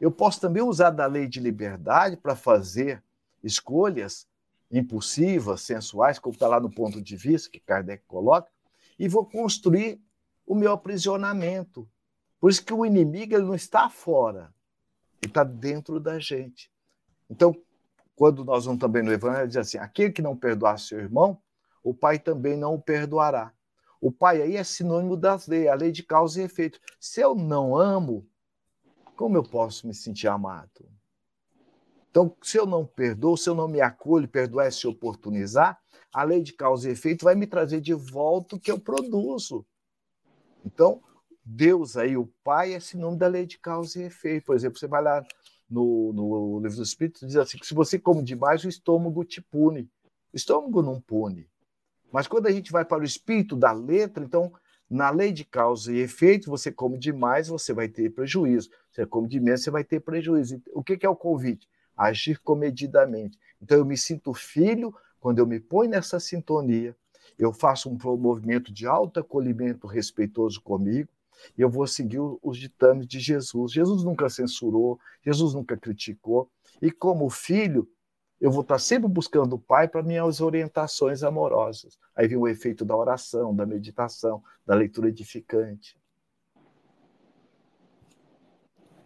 Eu posso também usar da lei de liberdade para fazer escolhas impulsivas, sensuais, como está lá no ponto de vista que Kardec coloca, e vou construir o meu aprisionamento. Por isso que o inimigo ele não está fora, ele está dentro da gente. Então, quando nós vamos também no Evangelho, diz assim: aquele que não perdoar seu irmão, o pai também não o perdoará. O pai aí é sinônimo das leis, a lei de causa e efeito. Se eu não amo, como eu posso me sentir amado? Então, se eu não perdoo, se eu não me acolho, perdoar se oportunizar, a lei de causa e efeito vai me trazer de volta o que eu produzo. Então, Deus aí, o Pai, é sinônimo da lei de causa e efeito. Por exemplo, você vai lá no, no livro do Espírito, diz assim: que se você come demais, o estômago te pune. O estômago não pune. Mas quando a gente vai para o espírito da letra, então na lei de causa e efeito, você come demais, você vai ter prejuízo. Você come de menos, você vai ter prejuízo. O que é o convite? Agir comedidamente. Então, eu me sinto filho quando eu me ponho nessa sintonia. Eu faço um movimento de alto acolhimento respeitoso comigo. E eu vou seguir os ditames de Jesus. Jesus nunca censurou, Jesus nunca criticou. E como filho, eu vou estar sempre buscando o Pai para minhas orientações amorosas. Aí vem o efeito da oração, da meditação, da leitura edificante.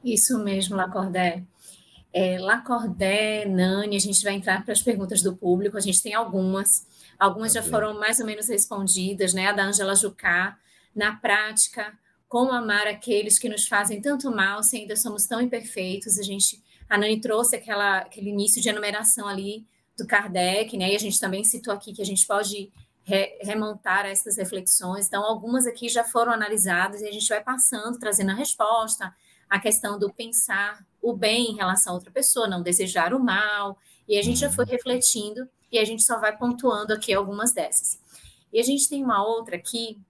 Isso mesmo, Lacordé. É, Lacordé, Nani, a gente vai entrar para as perguntas do público, a gente tem algumas, algumas já foram mais ou menos respondidas, né? A da Ângela Jucá, na prática, como amar aqueles que nos fazem tanto mal se ainda somos tão imperfeitos, a gente a Nani trouxe aquela, aquele início de enumeração ali do Kardec, né? E a gente também citou aqui que a gente pode re, remontar essas reflexões. Então, algumas aqui já foram analisadas e a gente vai passando, trazendo a resposta, a questão do pensar o bem em relação a outra pessoa, não desejar o mal. E a gente já foi refletindo e a gente só vai pontuando aqui algumas dessas. E a gente tem uma outra aqui.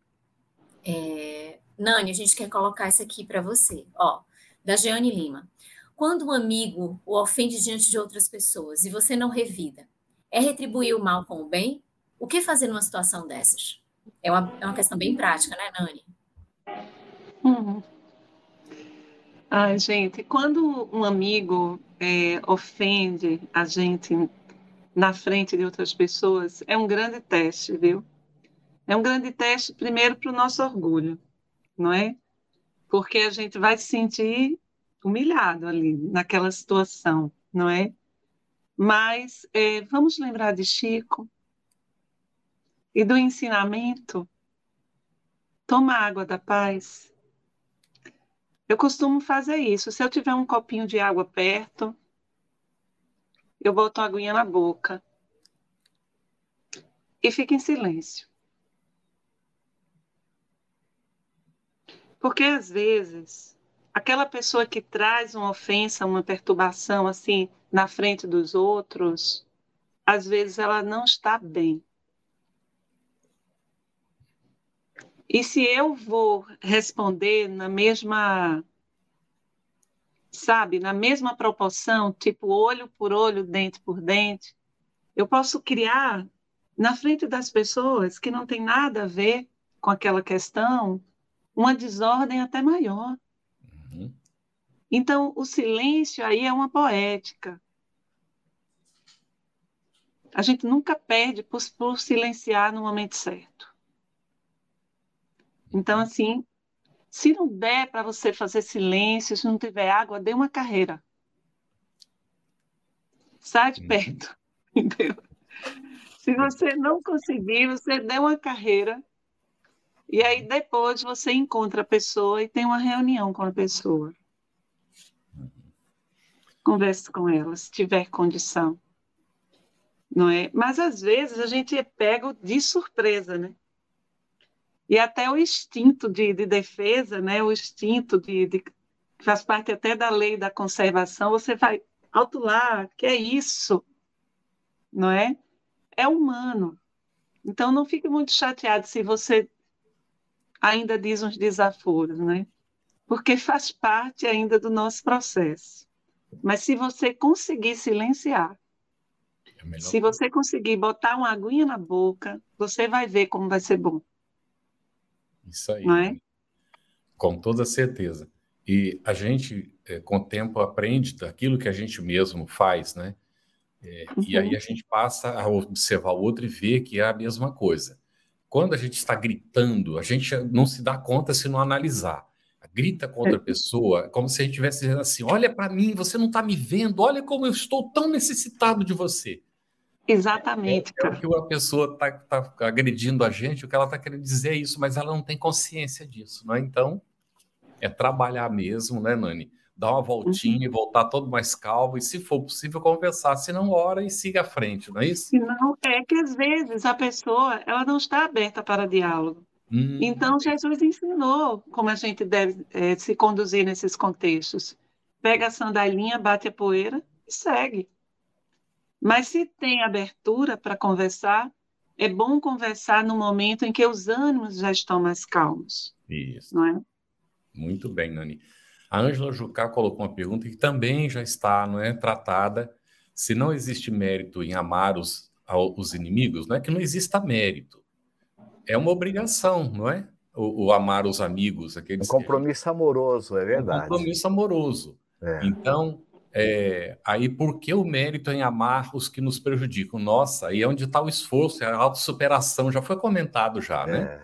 É... Nani, a gente quer colocar essa aqui para você, ó, da Jeane Lima. Quando um amigo o ofende diante de outras pessoas e você não revida, é retribuir o mal com o bem? O que fazer numa situação dessas? É uma, é uma questão bem prática, né, Nani? Uhum. Ai, gente, quando um amigo é, ofende a gente na frente de outras pessoas, é um grande teste, viu? É um grande teste, primeiro, para o nosso orgulho, não é? Porque a gente vai se sentir humilhado ali, naquela situação, não é? Mas é, vamos lembrar de Chico e do ensinamento. Toma água da paz. Eu costumo fazer isso. Se eu tiver um copinho de água perto, eu boto a aguinha na boca e fico em silêncio. Porque às vezes aquela pessoa que traz uma ofensa, uma perturbação assim na frente dos outros, às vezes ela não está bem. E se eu vou responder na mesma, sabe, na mesma proporção, tipo olho por olho, dente por dente, eu posso criar na frente das pessoas que não tem nada a ver com aquela questão uma desordem até maior. Então, o silêncio aí é uma poética. A gente nunca perde por, por silenciar no momento certo. Então, assim, se não der para você fazer silêncio, se não tiver água, dê uma carreira. Sai de uhum. perto, (laughs) entendeu? Se você não conseguir, você dê uma carreira e aí depois você encontra a pessoa e tem uma reunião com a pessoa. Converse com ela, se tiver condição. Não é? Mas às vezes a gente é pego de surpresa, né? E até o instinto de, de defesa, né? O instinto de, de faz parte até da lei da conservação, você vai alto lá, que é isso, não é? É humano. Então não fique muito chateado se você ainda diz uns desaforos, né? Porque faz parte ainda do nosso processo. Mas se você conseguir silenciar, é se você conseguir botar uma aguinha na boca, você vai ver como vai ser bom. Isso aí. Não é? Com toda certeza. E a gente, é, com o tempo, aprende daquilo que a gente mesmo faz, né? É, uhum. E aí uhum. a gente passa a observar o outro e ver que é a mesma coisa. Quando a gente está gritando, a gente não se dá conta se não analisar. Grita com outra é. pessoa, como se a gente estivesse dizendo assim: olha para mim, você não está me vendo, olha como eu estou tão necessitado de você. Exatamente. É, é o que a pessoa está tá agredindo a gente, o que ela está querendo dizer é isso, mas ela não tem consciência disso, não é? Então, é trabalhar mesmo, né, Nani? Dar uma voltinha uhum. e voltar todo mais calmo, e se for possível, conversar. Se não, ora e siga à frente, não é isso? Não, é que às vezes a pessoa ela não está aberta para diálogo. Hum. Então, Jesus ensinou como a gente deve é, se conduzir nesses contextos. Pega a sandalinha, bate a poeira e segue. Mas se tem abertura para conversar, é bom conversar no momento em que os ânimos já estão mais calmos. Isso. Não é? Muito bem, Nani. A Ângela Jucá colocou uma pergunta que também já está não é, tratada. Se não existe mérito em amar os, os inimigos, não é que não exista mérito. É uma obrigação, não é? O, o amar os amigos. Aqueles um compromisso que... amoroso, é verdade. Um compromisso amoroso. É. Então, é, aí, por que o mérito em amar os que nos prejudicam? Nossa, aí é onde está o esforço, é a autossuperação, já foi comentado já, né?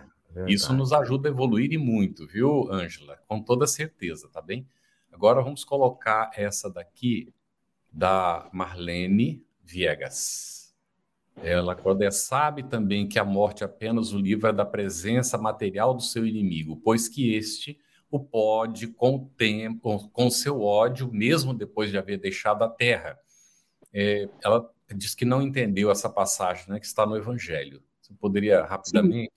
É, Isso nos ajuda a evoluir e muito, viu, Ângela? Com toda certeza, tá bem? Agora vamos colocar essa daqui da Marlene Viegas. Ela, quando é, sabe também que a morte apenas o livra da presença material do seu inimigo, pois que este o pode, com o tempo, com seu ódio, mesmo depois de haver deixado a terra. É, ela diz que não entendeu essa passagem, né, que está no Evangelho. Você poderia rapidamente,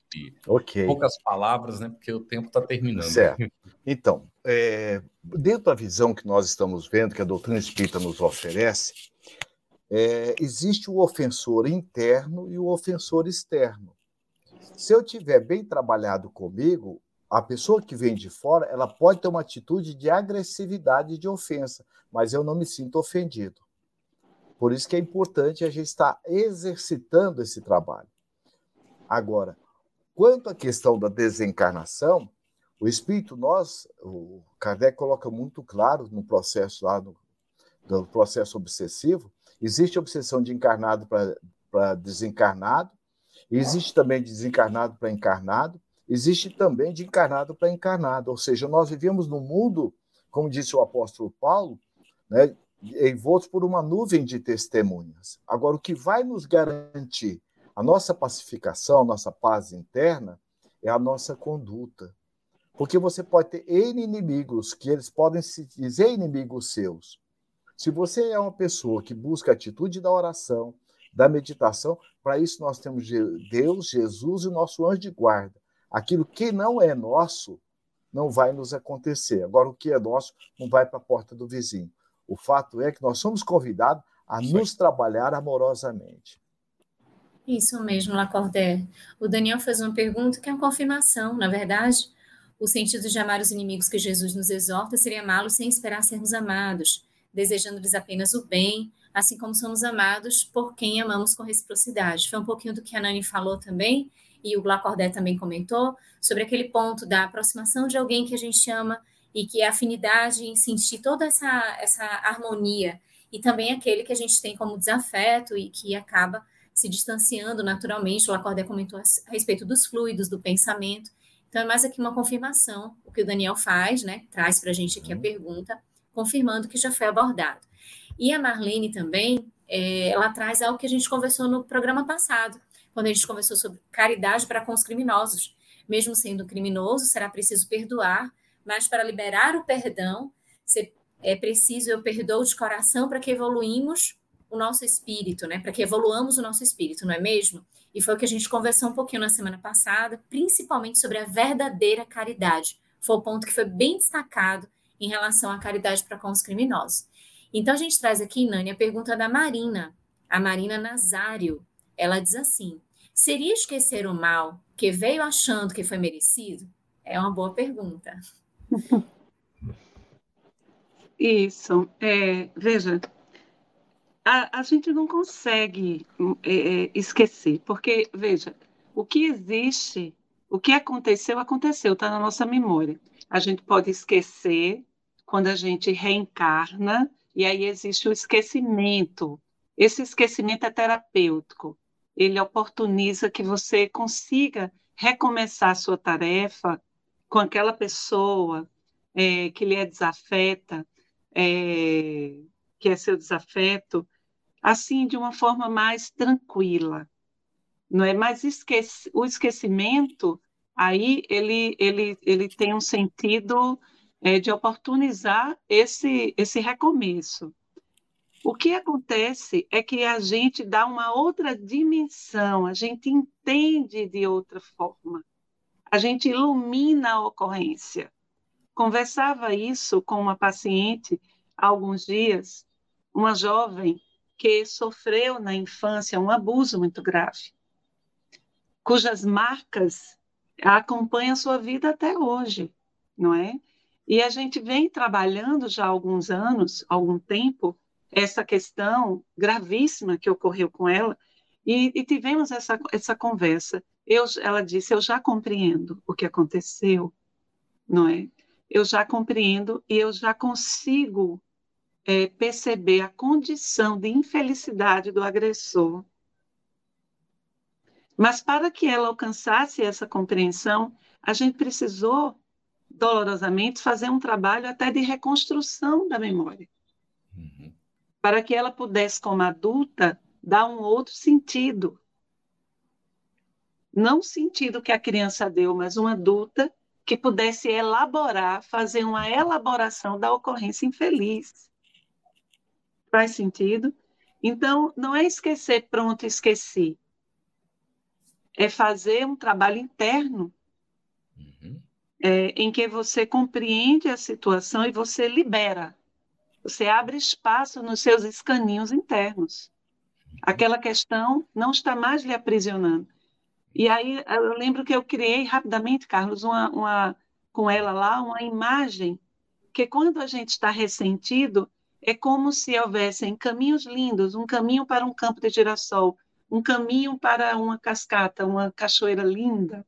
okay. poucas palavras, né, porque o tempo está terminando. Certo. (laughs) Então, é, dentro da visão que nós estamos vendo, que a doutrina espírita nos oferece, é, existe o ofensor interno e o ofensor externo. Se eu tiver bem trabalhado comigo, a pessoa que vem de fora, ela pode ter uma atitude de agressividade de ofensa, mas eu não me sinto ofendido. Por isso que é importante a gente estar exercitando esse trabalho. Agora, quanto à questão da desencarnação, o espírito, nós, o Kardec coloca muito claro no processo lá, no, do processo obsessivo, existe obsessão de encarnado para desencarnado, existe também de desencarnado para encarnado, existe também de encarnado para encarnado, ou seja, nós vivemos num mundo, como disse o apóstolo Paulo, né, envoltos por uma nuvem de testemunhas. Agora, o que vai nos garantir a nossa pacificação, a nossa paz interna, é a nossa conduta. Porque você pode ter N inimigos, que eles podem se dizer inimigos seus. Se você é uma pessoa que busca a atitude da oração, da meditação, para isso nós temos Deus, Jesus e o nosso anjo de guarda. Aquilo que não é nosso não vai nos acontecer. Agora, o que é nosso não vai para a porta do vizinho. O fato é que nós somos convidados a nos trabalhar amorosamente. Isso mesmo, Lacordaire. O Daniel fez uma pergunta que é uma confirmação, na verdade. O sentido de amar os inimigos que Jesus nos exorta seria amá-los sem esperar sermos amados, desejando-lhes apenas o bem, assim como somos amados por quem amamos com reciprocidade. Foi um pouquinho do que a Nani falou também, e o Glacordé também comentou, sobre aquele ponto da aproximação de alguém que a gente ama e que é afinidade em sentir toda essa, essa harmonia, e também aquele que a gente tem como desafeto e que acaba se distanciando naturalmente. O Lacordaire comentou a respeito dos fluidos, do pensamento. Então, é mais aqui uma confirmação, o que o Daniel faz, né? Traz para a gente aqui a uhum. pergunta, confirmando que já foi abordado. E a Marlene também, é, ela traz algo que a gente conversou no programa passado, quando a gente conversou sobre caridade para com os criminosos. Mesmo sendo criminoso, será preciso perdoar, mas para liberar o perdão, é preciso eu perdoo de coração para que evoluímos o nosso espírito, né? Para que evoluamos o nosso espírito, não é mesmo? E foi o que a gente conversou um pouquinho na semana passada, principalmente sobre a verdadeira caridade. Foi o ponto que foi bem destacado em relação à caridade para com os criminosos. Então a gente traz aqui, Nani, a pergunta da Marina, a Marina Nazário. Ela diz assim: seria esquecer o mal que veio achando que foi merecido? É uma boa pergunta. (laughs) Isso. É, veja, a, a, gente não consegue é, é, esquecer, porque, veja, o que existe, o que aconteceu, aconteceu, está na nossa memória. A gente pode esquecer quando a gente reencarna, e aí existe o esquecimento. Esse esquecimento é terapêutico. Ele oportuniza que você consiga recomeçar a sua tarefa com aquela pessoa é, que lhe é desafeta, é, que é seu desafeto, assim, de uma forma mais tranquila. Não é? Mas esquece, o esquecimento, aí, ele, ele, ele tem um sentido é, de oportunizar esse, esse recomeço. O que acontece é que a gente dá uma outra dimensão, a gente entende de outra forma, a gente ilumina a ocorrência. Conversava isso com uma paciente há alguns dias, uma jovem que sofreu na infância um abuso muito grave, cujas marcas acompanham a sua vida até hoje, não é? E a gente vem trabalhando já há alguns anos, algum tempo, essa questão gravíssima que ocorreu com ela, e, e tivemos essa, essa conversa. Eu, ela disse: Eu já compreendo o que aconteceu, não é? eu já compreendo e eu já consigo é, perceber a condição de infelicidade do agressor. Mas para que ela alcançasse essa compreensão, a gente precisou dolorosamente fazer um trabalho até de reconstrução da memória. Uhum. Para que ela pudesse, como adulta, dar um outro sentido. Não o sentido que a criança deu, mas uma adulta que pudesse elaborar, fazer uma elaboração da ocorrência infeliz. Faz sentido? Então, não é esquecer, pronto, esqueci. É fazer um trabalho interno uhum. é, em que você compreende a situação e você libera. Você abre espaço nos seus escaninhos internos. Aquela questão não está mais lhe aprisionando. E aí eu lembro que eu criei rapidamente, Carlos, uma, uma com ela lá, uma imagem que quando a gente está ressentido, é como se houvessem caminhos lindos, um caminho para um campo de girassol, um caminho para uma cascata, uma cachoeira linda,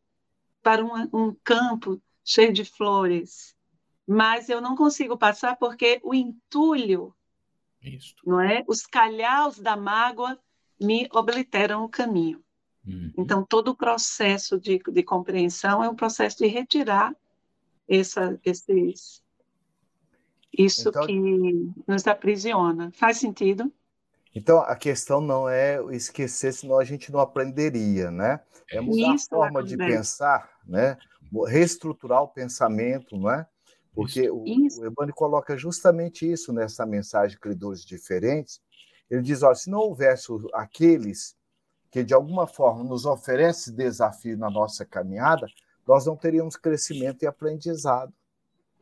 para uma, um campo cheio de flores. Mas eu não consigo passar porque o entulho, Isso. não é? Os calhaus da mágoa me obliteram o caminho. Uhum. Então, todo o processo de, de compreensão é um processo de retirar essa, esses, isso então, que nos aprisiona. Faz sentido? Então, a questão não é esquecer, senão a gente não aprenderia, né? É mudar isso a forma de pensar, né? Reestruturar o pensamento, não é? Porque o, o Ebani coloca justamente isso nessa mensagem Credores Diferentes. Ele diz, olha, se não houvesse aqueles que de alguma forma nos oferece desafio na nossa caminhada, nós não teríamos crescimento e aprendizado.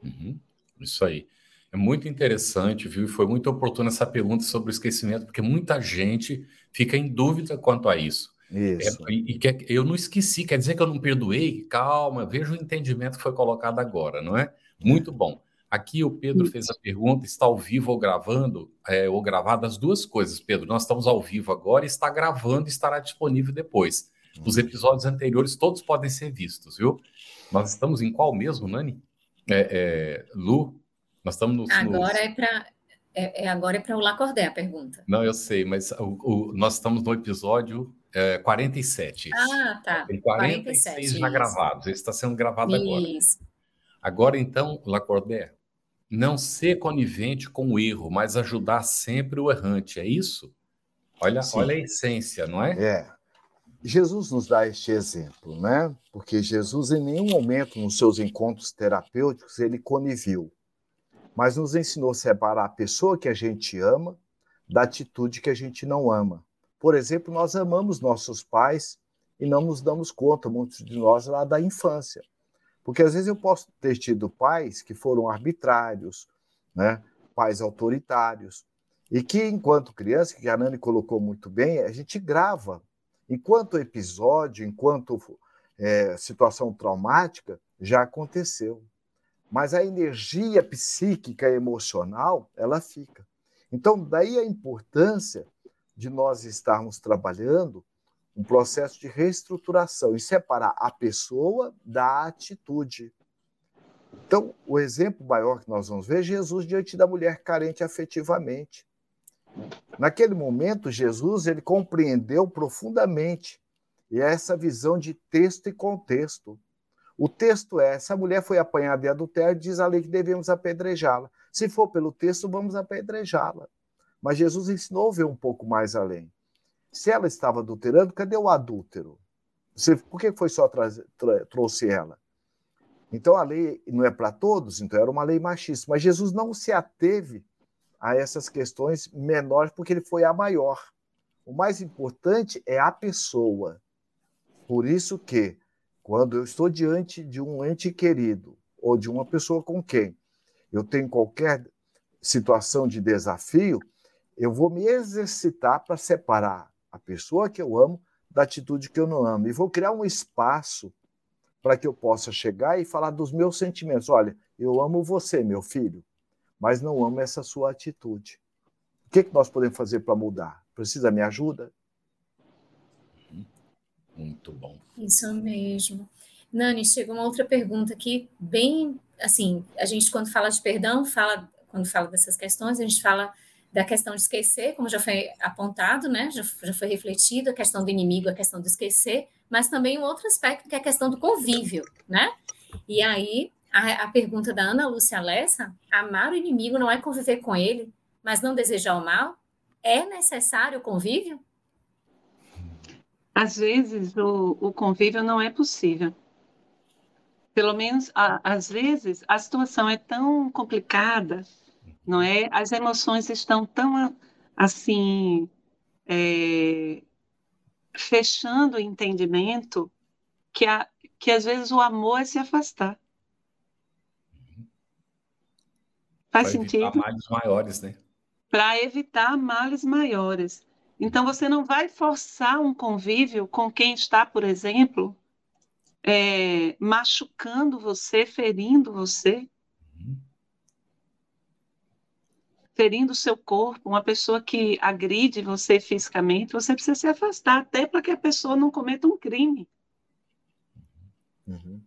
Uhum, isso aí. É muito interessante, viu? E foi muito oportuna essa pergunta sobre o esquecimento, porque muita gente fica em dúvida quanto a isso. Isso. É, e, e eu não esqueci, quer dizer que eu não perdoei? Calma, veja o entendimento que foi colocado agora, não é? Muito bom. Aqui o Pedro fez a pergunta: está ao vivo ou gravando? É, ou gravado as duas coisas, Pedro. Nós estamos ao vivo agora, está gravando e estará disponível depois. Os episódios anteriores todos podem ser vistos, viu? Nós estamos em qual mesmo, Nani? É, é, Lu? Nós estamos no. Agora é para É, é agora é para o Lacordé a pergunta. Não, eu sei, mas o, o, nós estamos no episódio é, 47. Ah, tá. Tem 46 47, já isso. gravados. Esse está sendo gravado isso. agora. Agora, então, Lacordé, não ser conivente com o erro, mas ajudar sempre o errante, é isso? Olha, olha a essência, não é? É. Jesus nos dá este exemplo, né? Porque Jesus, em nenhum momento nos seus encontros terapêuticos, ele coniviu, mas nos ensinou a separar a pessoa que a gente ama da atitude que a gente não ama. Por exemplo, nós amamos nossos pais e não nos damos conta, muitos de nós, lá da infância. Porque às vezes eu posso ter tido pais que foram arbitrários, né? pais autoritários, e que, enquanto criança, que a Nani colocou muito bem, a gente grava. Enquanto episódio, enquanto é, situação traumática, já aconteceu. Mas a energia psíquica emocional, ela fica. Então, daí a importância de nós estarmos trabalhando um processo de reestruturação e separar a pessoa da atitude. Então, o exemplo maior que nós vamos ver é Jesus diante da mulher carente afetivamente. Naquele momento, Jesus ele compreendeu profundamente e é essa visão de texto e contexto. O texto é: essa mulher foi apanhada em adultério, diz a lei que devemos apedrejá-la. Se for pelo texto, vamos apedrejá-la. Mas Jesus ensinou a ver um pouco mais além. Se ela estava adulterando, cadê o adúltero? Por que foi só trouxe ela? Então a lei não é para todos, então era uma lei machista. Mas Jesus não se ateve a essas questões menores porque ele foi a maior. O mais importante é a pessoa. Por isso que, quando eu estou diante de um ente querido ou de uma pessoa com quem eu tenho qualquer situação de desafio, eu vou me exercitar para separar a pessoa que eu amo da atitude que eu não amo. E vou criar um espaço para que eu possa chegar e falar dos meus sentimentos. Olha, eu amo você, meu filho, mas não amo essa sua atitude. O que, que nós podemos fazer para mudar? Precisa me ajuda? Muito bom. Isso mesmo. Nani, chegou uma outra pergunta aqui, bem assim, a gente quando fala de perdão, fala quando fala dessas questões, a gente fala da questão de esquecer, como já foi apontado, né? Já, já foi refletido, a questão do inimigo, a questão do esquecer, mas também um outro aspecto que é a questão do convívio, né? E aí, a, a pergunta da Ana Lúcia Lessa, amar o inimigo não é conviver com ele, mas não desejar o mal? É necessário o convívio? Às vezes, o, o convívio não é possível. Pelo menos, a, às vezes, a situação é tão complicada não é? As emoções estão tão assim é, fechando o entendimento que, a, que às vezes o amor é se afastar. Faz pra sentido? Para males maiores, né? Para evitar males maiores. Então você não vai forçar um convívio com quem está, por exemplo, é, machucando você, ferindo você. ferindo o seu corpo, uma pessoa que agride você fisicamente, você precisa se afastar, até para que a pessoa não cometa um crime. Uhum.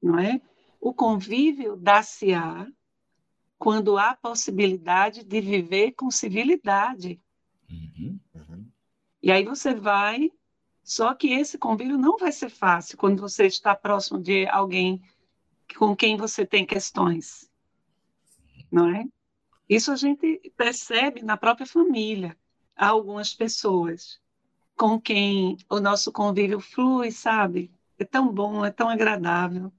Não é? O convívio dá-se-á quando há possibilidade de viver com civilidade. Uhum. Uhum. E aí você vai, só que esse convívio não vai ser fácil quando você está próximo de alguém com quem você tem questões, não é? Isso a gente percebe na própria família. Há algumas pessoas com quem o nosso convívio flui, sabe? É tão bom, é tão agradável.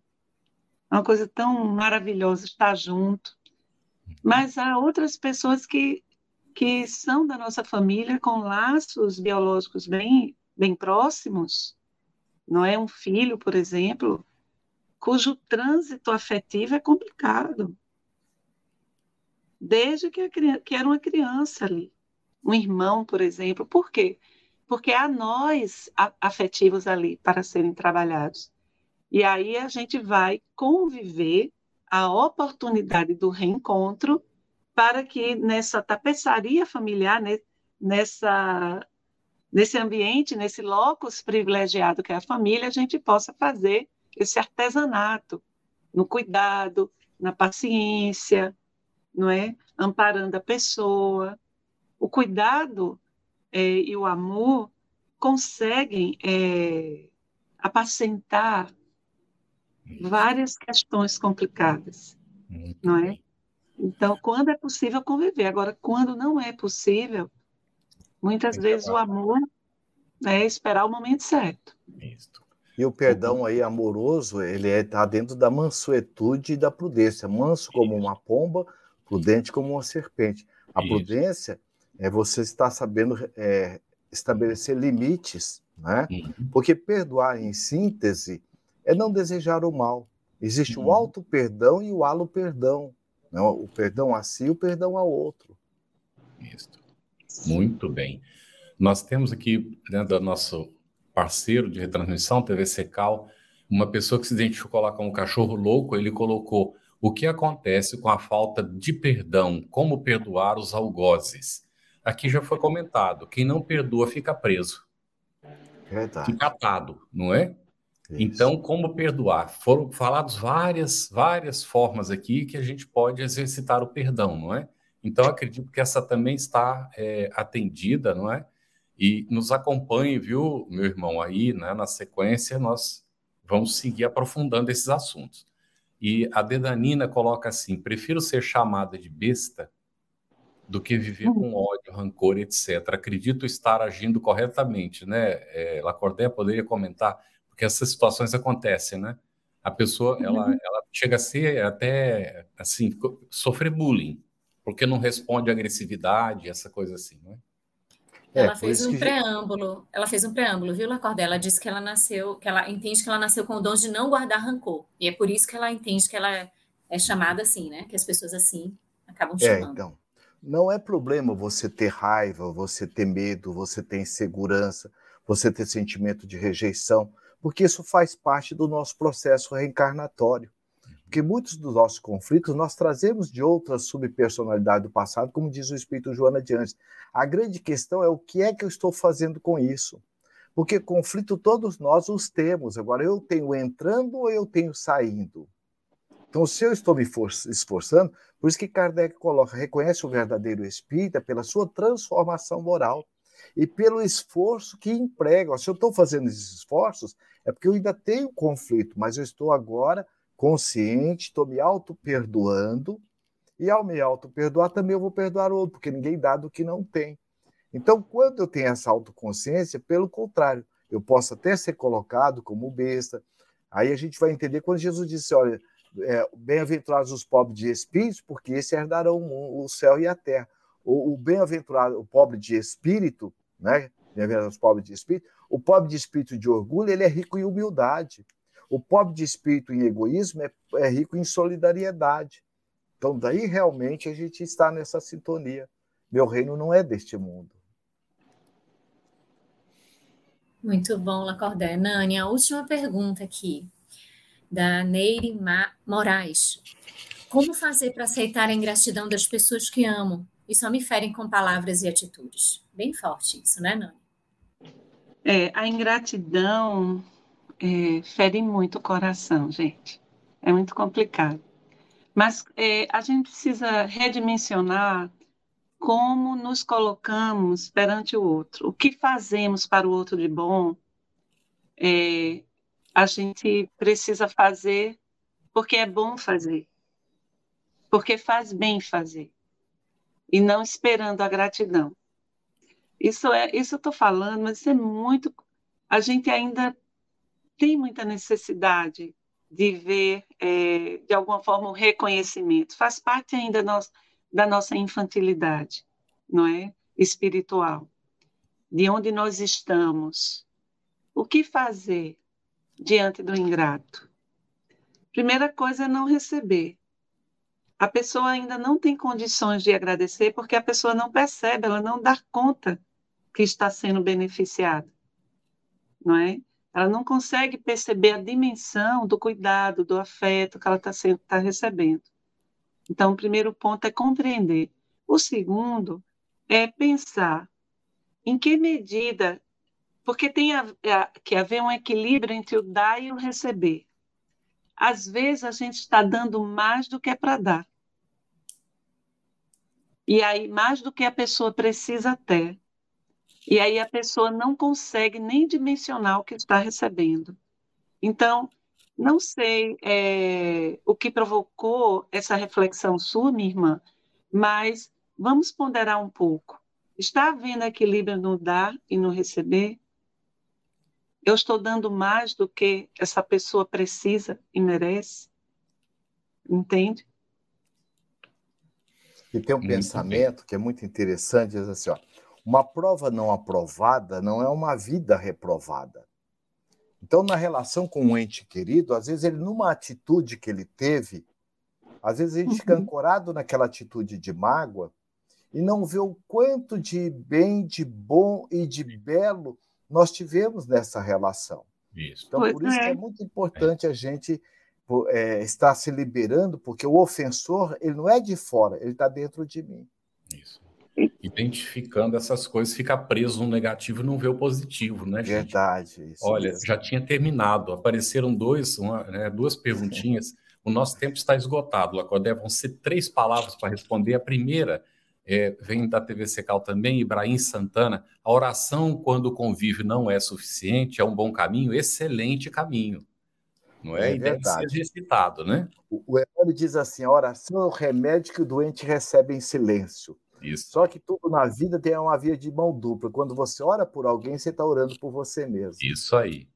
É uma coisa tão maravilhosa estar junto. Mas há outras pessoas que, que são da nossa família com laços biológicos bem, bem próximos. Não é um filho, por exemplo, cujo trânsito afetivo é complicado desde que, que era uma criança ali. Um irmão, por exemplo. Por quê? Porque há nós afetivos ali para serem trabalhados. E aí a gente vai conviver a oportunidade do reencontro para que nessa tapeçaria familiar, nessa, nesse ambiente, nesse locus privilegiado que é a família, a gente possa fazer esse artesanato no cuidado, na paciência, não é? Amparando a pessoa. O cuidado é, e o amor conseguem é, apacentar várias questões complicadas, não é? Então, quando é possível conviver. Agora, quando não é possível, muitas vezes o amor é esperar o momento certo. Isso. E o perdão aí amoroso, ele está é, dentro da mansuetude e da prudência. Manso como uma pomba, prudente como uma serpente. A Isso. prudência é você estar sabendo é, estabelecer limites, né? Uhum. Porque perdoar, em síntese, é não desejar o mal. Existe uhum. o alto perdão e o alo perdão. Né? O perdão a si e o perdão ao outro. Isso. Muito bem. Nós temos aqui, dentro do nosso parceiro de retransmissão, TV Secal, uma pessoa que se identificou lá como cachorro louco, ele colocou o que acontece com a falta de perdão, como perdoar os algozes. Aqui já foi comentado, quem não perdoa fica preso. Verdade. Fica atado, não é? Isso. Então, como perdoar? Foram faladas várias, várias formas aqui que a gente pode exercitar o perdão, não é? Então, acredito que essa também está é, atendida, não é? E nos acompanhe, viu, meu irmão, aí, né, na sequência, nós vamos seguir aprofundando esses assuntos. E a Dedanina coloca assim: prefiro ser chamada de besta do que viver com ódio, rancor, etc. Acredito estar agindo corretamente, né? É, Lacordaire poderia comentar, porque essas situações acontecem, né? A pessoa, ela, uhum. ela chega a ser até, assim, sofrer bullying, porque não responde à agressividade, essa coisa assim, não é? Ela fez um preâmbulo, ela fez um preâmbulo, viu, Lacorda? Ela disse que ela nasceu, que ela entende que ela nasceu com o dom de não guardar rancor. E é por isso que ela entende que ela é chamada assim, né? Que as pessoas assim acabam é, chamando. É, então, não é problema você ter raiva, você ter medo, você ter insegurança, você ter sentimento de rejeição, porque isso faz parte do nosso processo reencarnatório. Porque muitos dos nossos conflitos nós trazemos de outras subpersonalidades do passado, como diz o Espírito Joana de antes. A grande questão é o que é que eu estou fazendo com isso. Porque conflito todos nós os temos. Agora, eu tenho entrando ou eu tenho saindo? Então, se eu estou me esforçando, por isso que Kardec coloca, reconhece o verdadeiro espírita pela sua transformação moral e pelo esforço que emprega. Se eu estou fazendo esses esforços, é porque eu ainda tenho conflito, mas eu estou agora consciente, estou me auto-perdoando, e ao me auto-perdoar também eu vou perdoar o outro, porque ninguém dá do que não tem. Então, quando eu tenho essa autoconsciência, pelo contrário, eu posso até ser colocado como besta. Aí a gente vai entender quando Jesus disse: olha, é, bem-aventurados os pobres de espírito, porque esses herdarão o céu e a terra. O, o bem-aventurado, o pobre de espírito, né? Bem-aventurados os pobres de espírito, o pobre de espírito de orgulho, ele é rico em humildade. O pobre de espírito em egoísmo é, é rico em solidariedade. Então, daí realmente a gente está nessa sintonia. Meu reino não é deste mundo. Muito bom, Lacordaire. Nani, a última pergunta aqui, da Neire Ma Moraes. Como fazer para aceitar a ingratidão das pessoas que amo e só me ferem com palavras e atitudes? Bem forte isso, né, Nani? É, a ingratidão é, fere muito o coração, gente. É muito complicado. Mas é, a gente precisa redimensionar como nos colocamos perante o outro. O que fazemos para o outro de bom, é, a gente precisa fazer porque é bom fazer, porque faz bem fazer, e não esperando a gratidão. Isso é, isso eu estou falando, mas isso é muito. A gente ainda tem muita necessidade de ver, é, de alguma forma, o reconhecimento. Faz parte ainda nós, da nossa infantilidade, não é? Espiritual. De onde nós estamos. O que fazer diante do ingrato? Primeira coisa é não receber. A pessoa ainda não tem condições de agradecer porque a pessoa não percebe, ela não dá conta que está sendo beneficiada, não é? Ela não consegue perceber a dimensão do cuidado, do afeto que ela está tá recebendo. Então, o primeiro ponto é compreender. O segundo é pensar em que medida, porque tem a, a, que haver um equilíbrio entre o dar e o receber. Às vezes a gente está dando mais do que é para dar. E aí, mais do que a pessoa precisa ter. E aí a pessoa não consegue nem dimensionar o que está recebendo. Então, não sei é, o que provocou essa reflexão sua, minha irmã, mas vamos ponderar um pouco. Está havendo equilíbrio no dar e no receber? Eu estou dando mais do que essa pessoa precisa e merece? Entende? E tem um muito pensamento bem. que é muito interessante, diz assim, ó, uma prova não aprovada não é uma vida reprovada. Então, na relação com um ente querido, às vezes ele, numa atitude que ele teve, às vezes a gente fica uhum. ancorado naquela atitude de mágoa e não vê o quanto de bem, de bom e de belo nós tivemos nessa relação. Isso. Então, por isso é. que é muito importante a gente é, estar se liberando, porque o ofensor, ele não é de fora, ele está dentro de mim. Isso. Identificando essas coisas, fica preso no negativo e não vê o positivo, né, gente? Verdade. Olha, mesmo. já tinha terminado, apareceram dois, uma, né, duas perguntinhas. (laughs) O nosso tempo está esgotado, Lacodé. Vão ser três palavras para responder. A primeira é, vem da TV Secal também, Ibrahim Santana. A oração, quando o convívio não é suficiente, é um bom caminho, excelente caminho. Não é? é e deve ser recitado, né? O, o diz assim: a oração é o remédio que o doente recebe em silêncio. Isso. Só que tudo na vida tem uma via de mão dupla. Quando você ora por alguém, você está orando por você mesmo. Isso aí.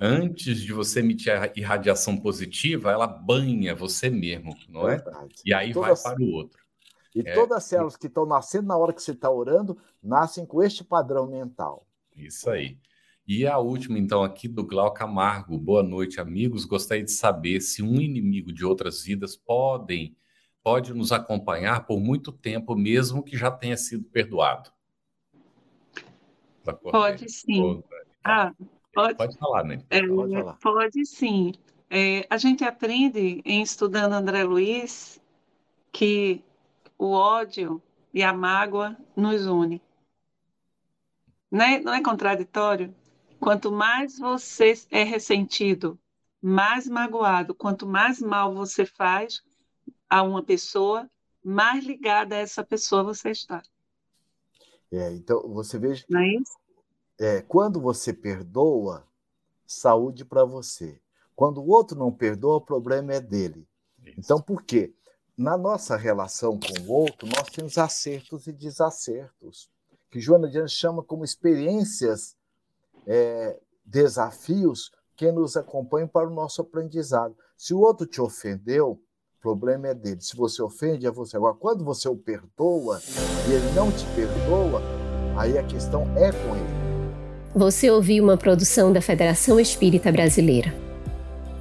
Antes de você emitir a irradiação positiva, ela banha você mesmo, não é? Verdade. E aí Todas... vai para o outro. E é, todas as células que estão nascendo na hora que você está orando, nascem com este padrão mental. Isso aí. E a última, então, aqui do Glauco Camargo. Boa noite, amigos. Gostaria de saber se um inimigo de outras vidas podem, pode nos acompanhar por muito tempo, mesmo que já tenha sido perdoado. Pode sim. Ah, pode, pode falar, né? É, pode, falar. pode sim. É, a gente aprende em estudando André Luiz que o ódio e a mágoa nos une. Não é, não é contraditório? Quanto mais você é ressentido, mais magoado, quanto mais mal você faz a uma pessoa, mais ligada a essa pessoa você está. É, então, você veja. Não é isso? É, quando você perdoa, saúde para você. Quando o outro não perdoa, o problema é dele. Isso. Então, por quê? na nossa relação com o outro, nós temos acertos e desacertos, que Joana Dias chama como experiências, é, desafios que nos acompanham para o nosso aprendizado. Se o outro te ofendeu, o problema é dele. Se você ofende, é você. Agora, quando você o perdoa e ele não te perdoa, aí a questão é com ele. Você ouviu uma produção da Federação Espírita Brasileira.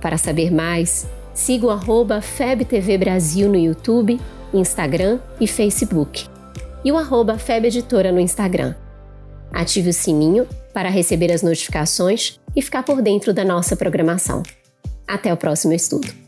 Para saber mais, Siga o FebTV Brasil no YouTube, Instagram e Facebook. E o arroba Feb Editora no Instagram. Ative o sininho para receber as notificações e ficar por dentro da nossa programação. Até o próximo estudo!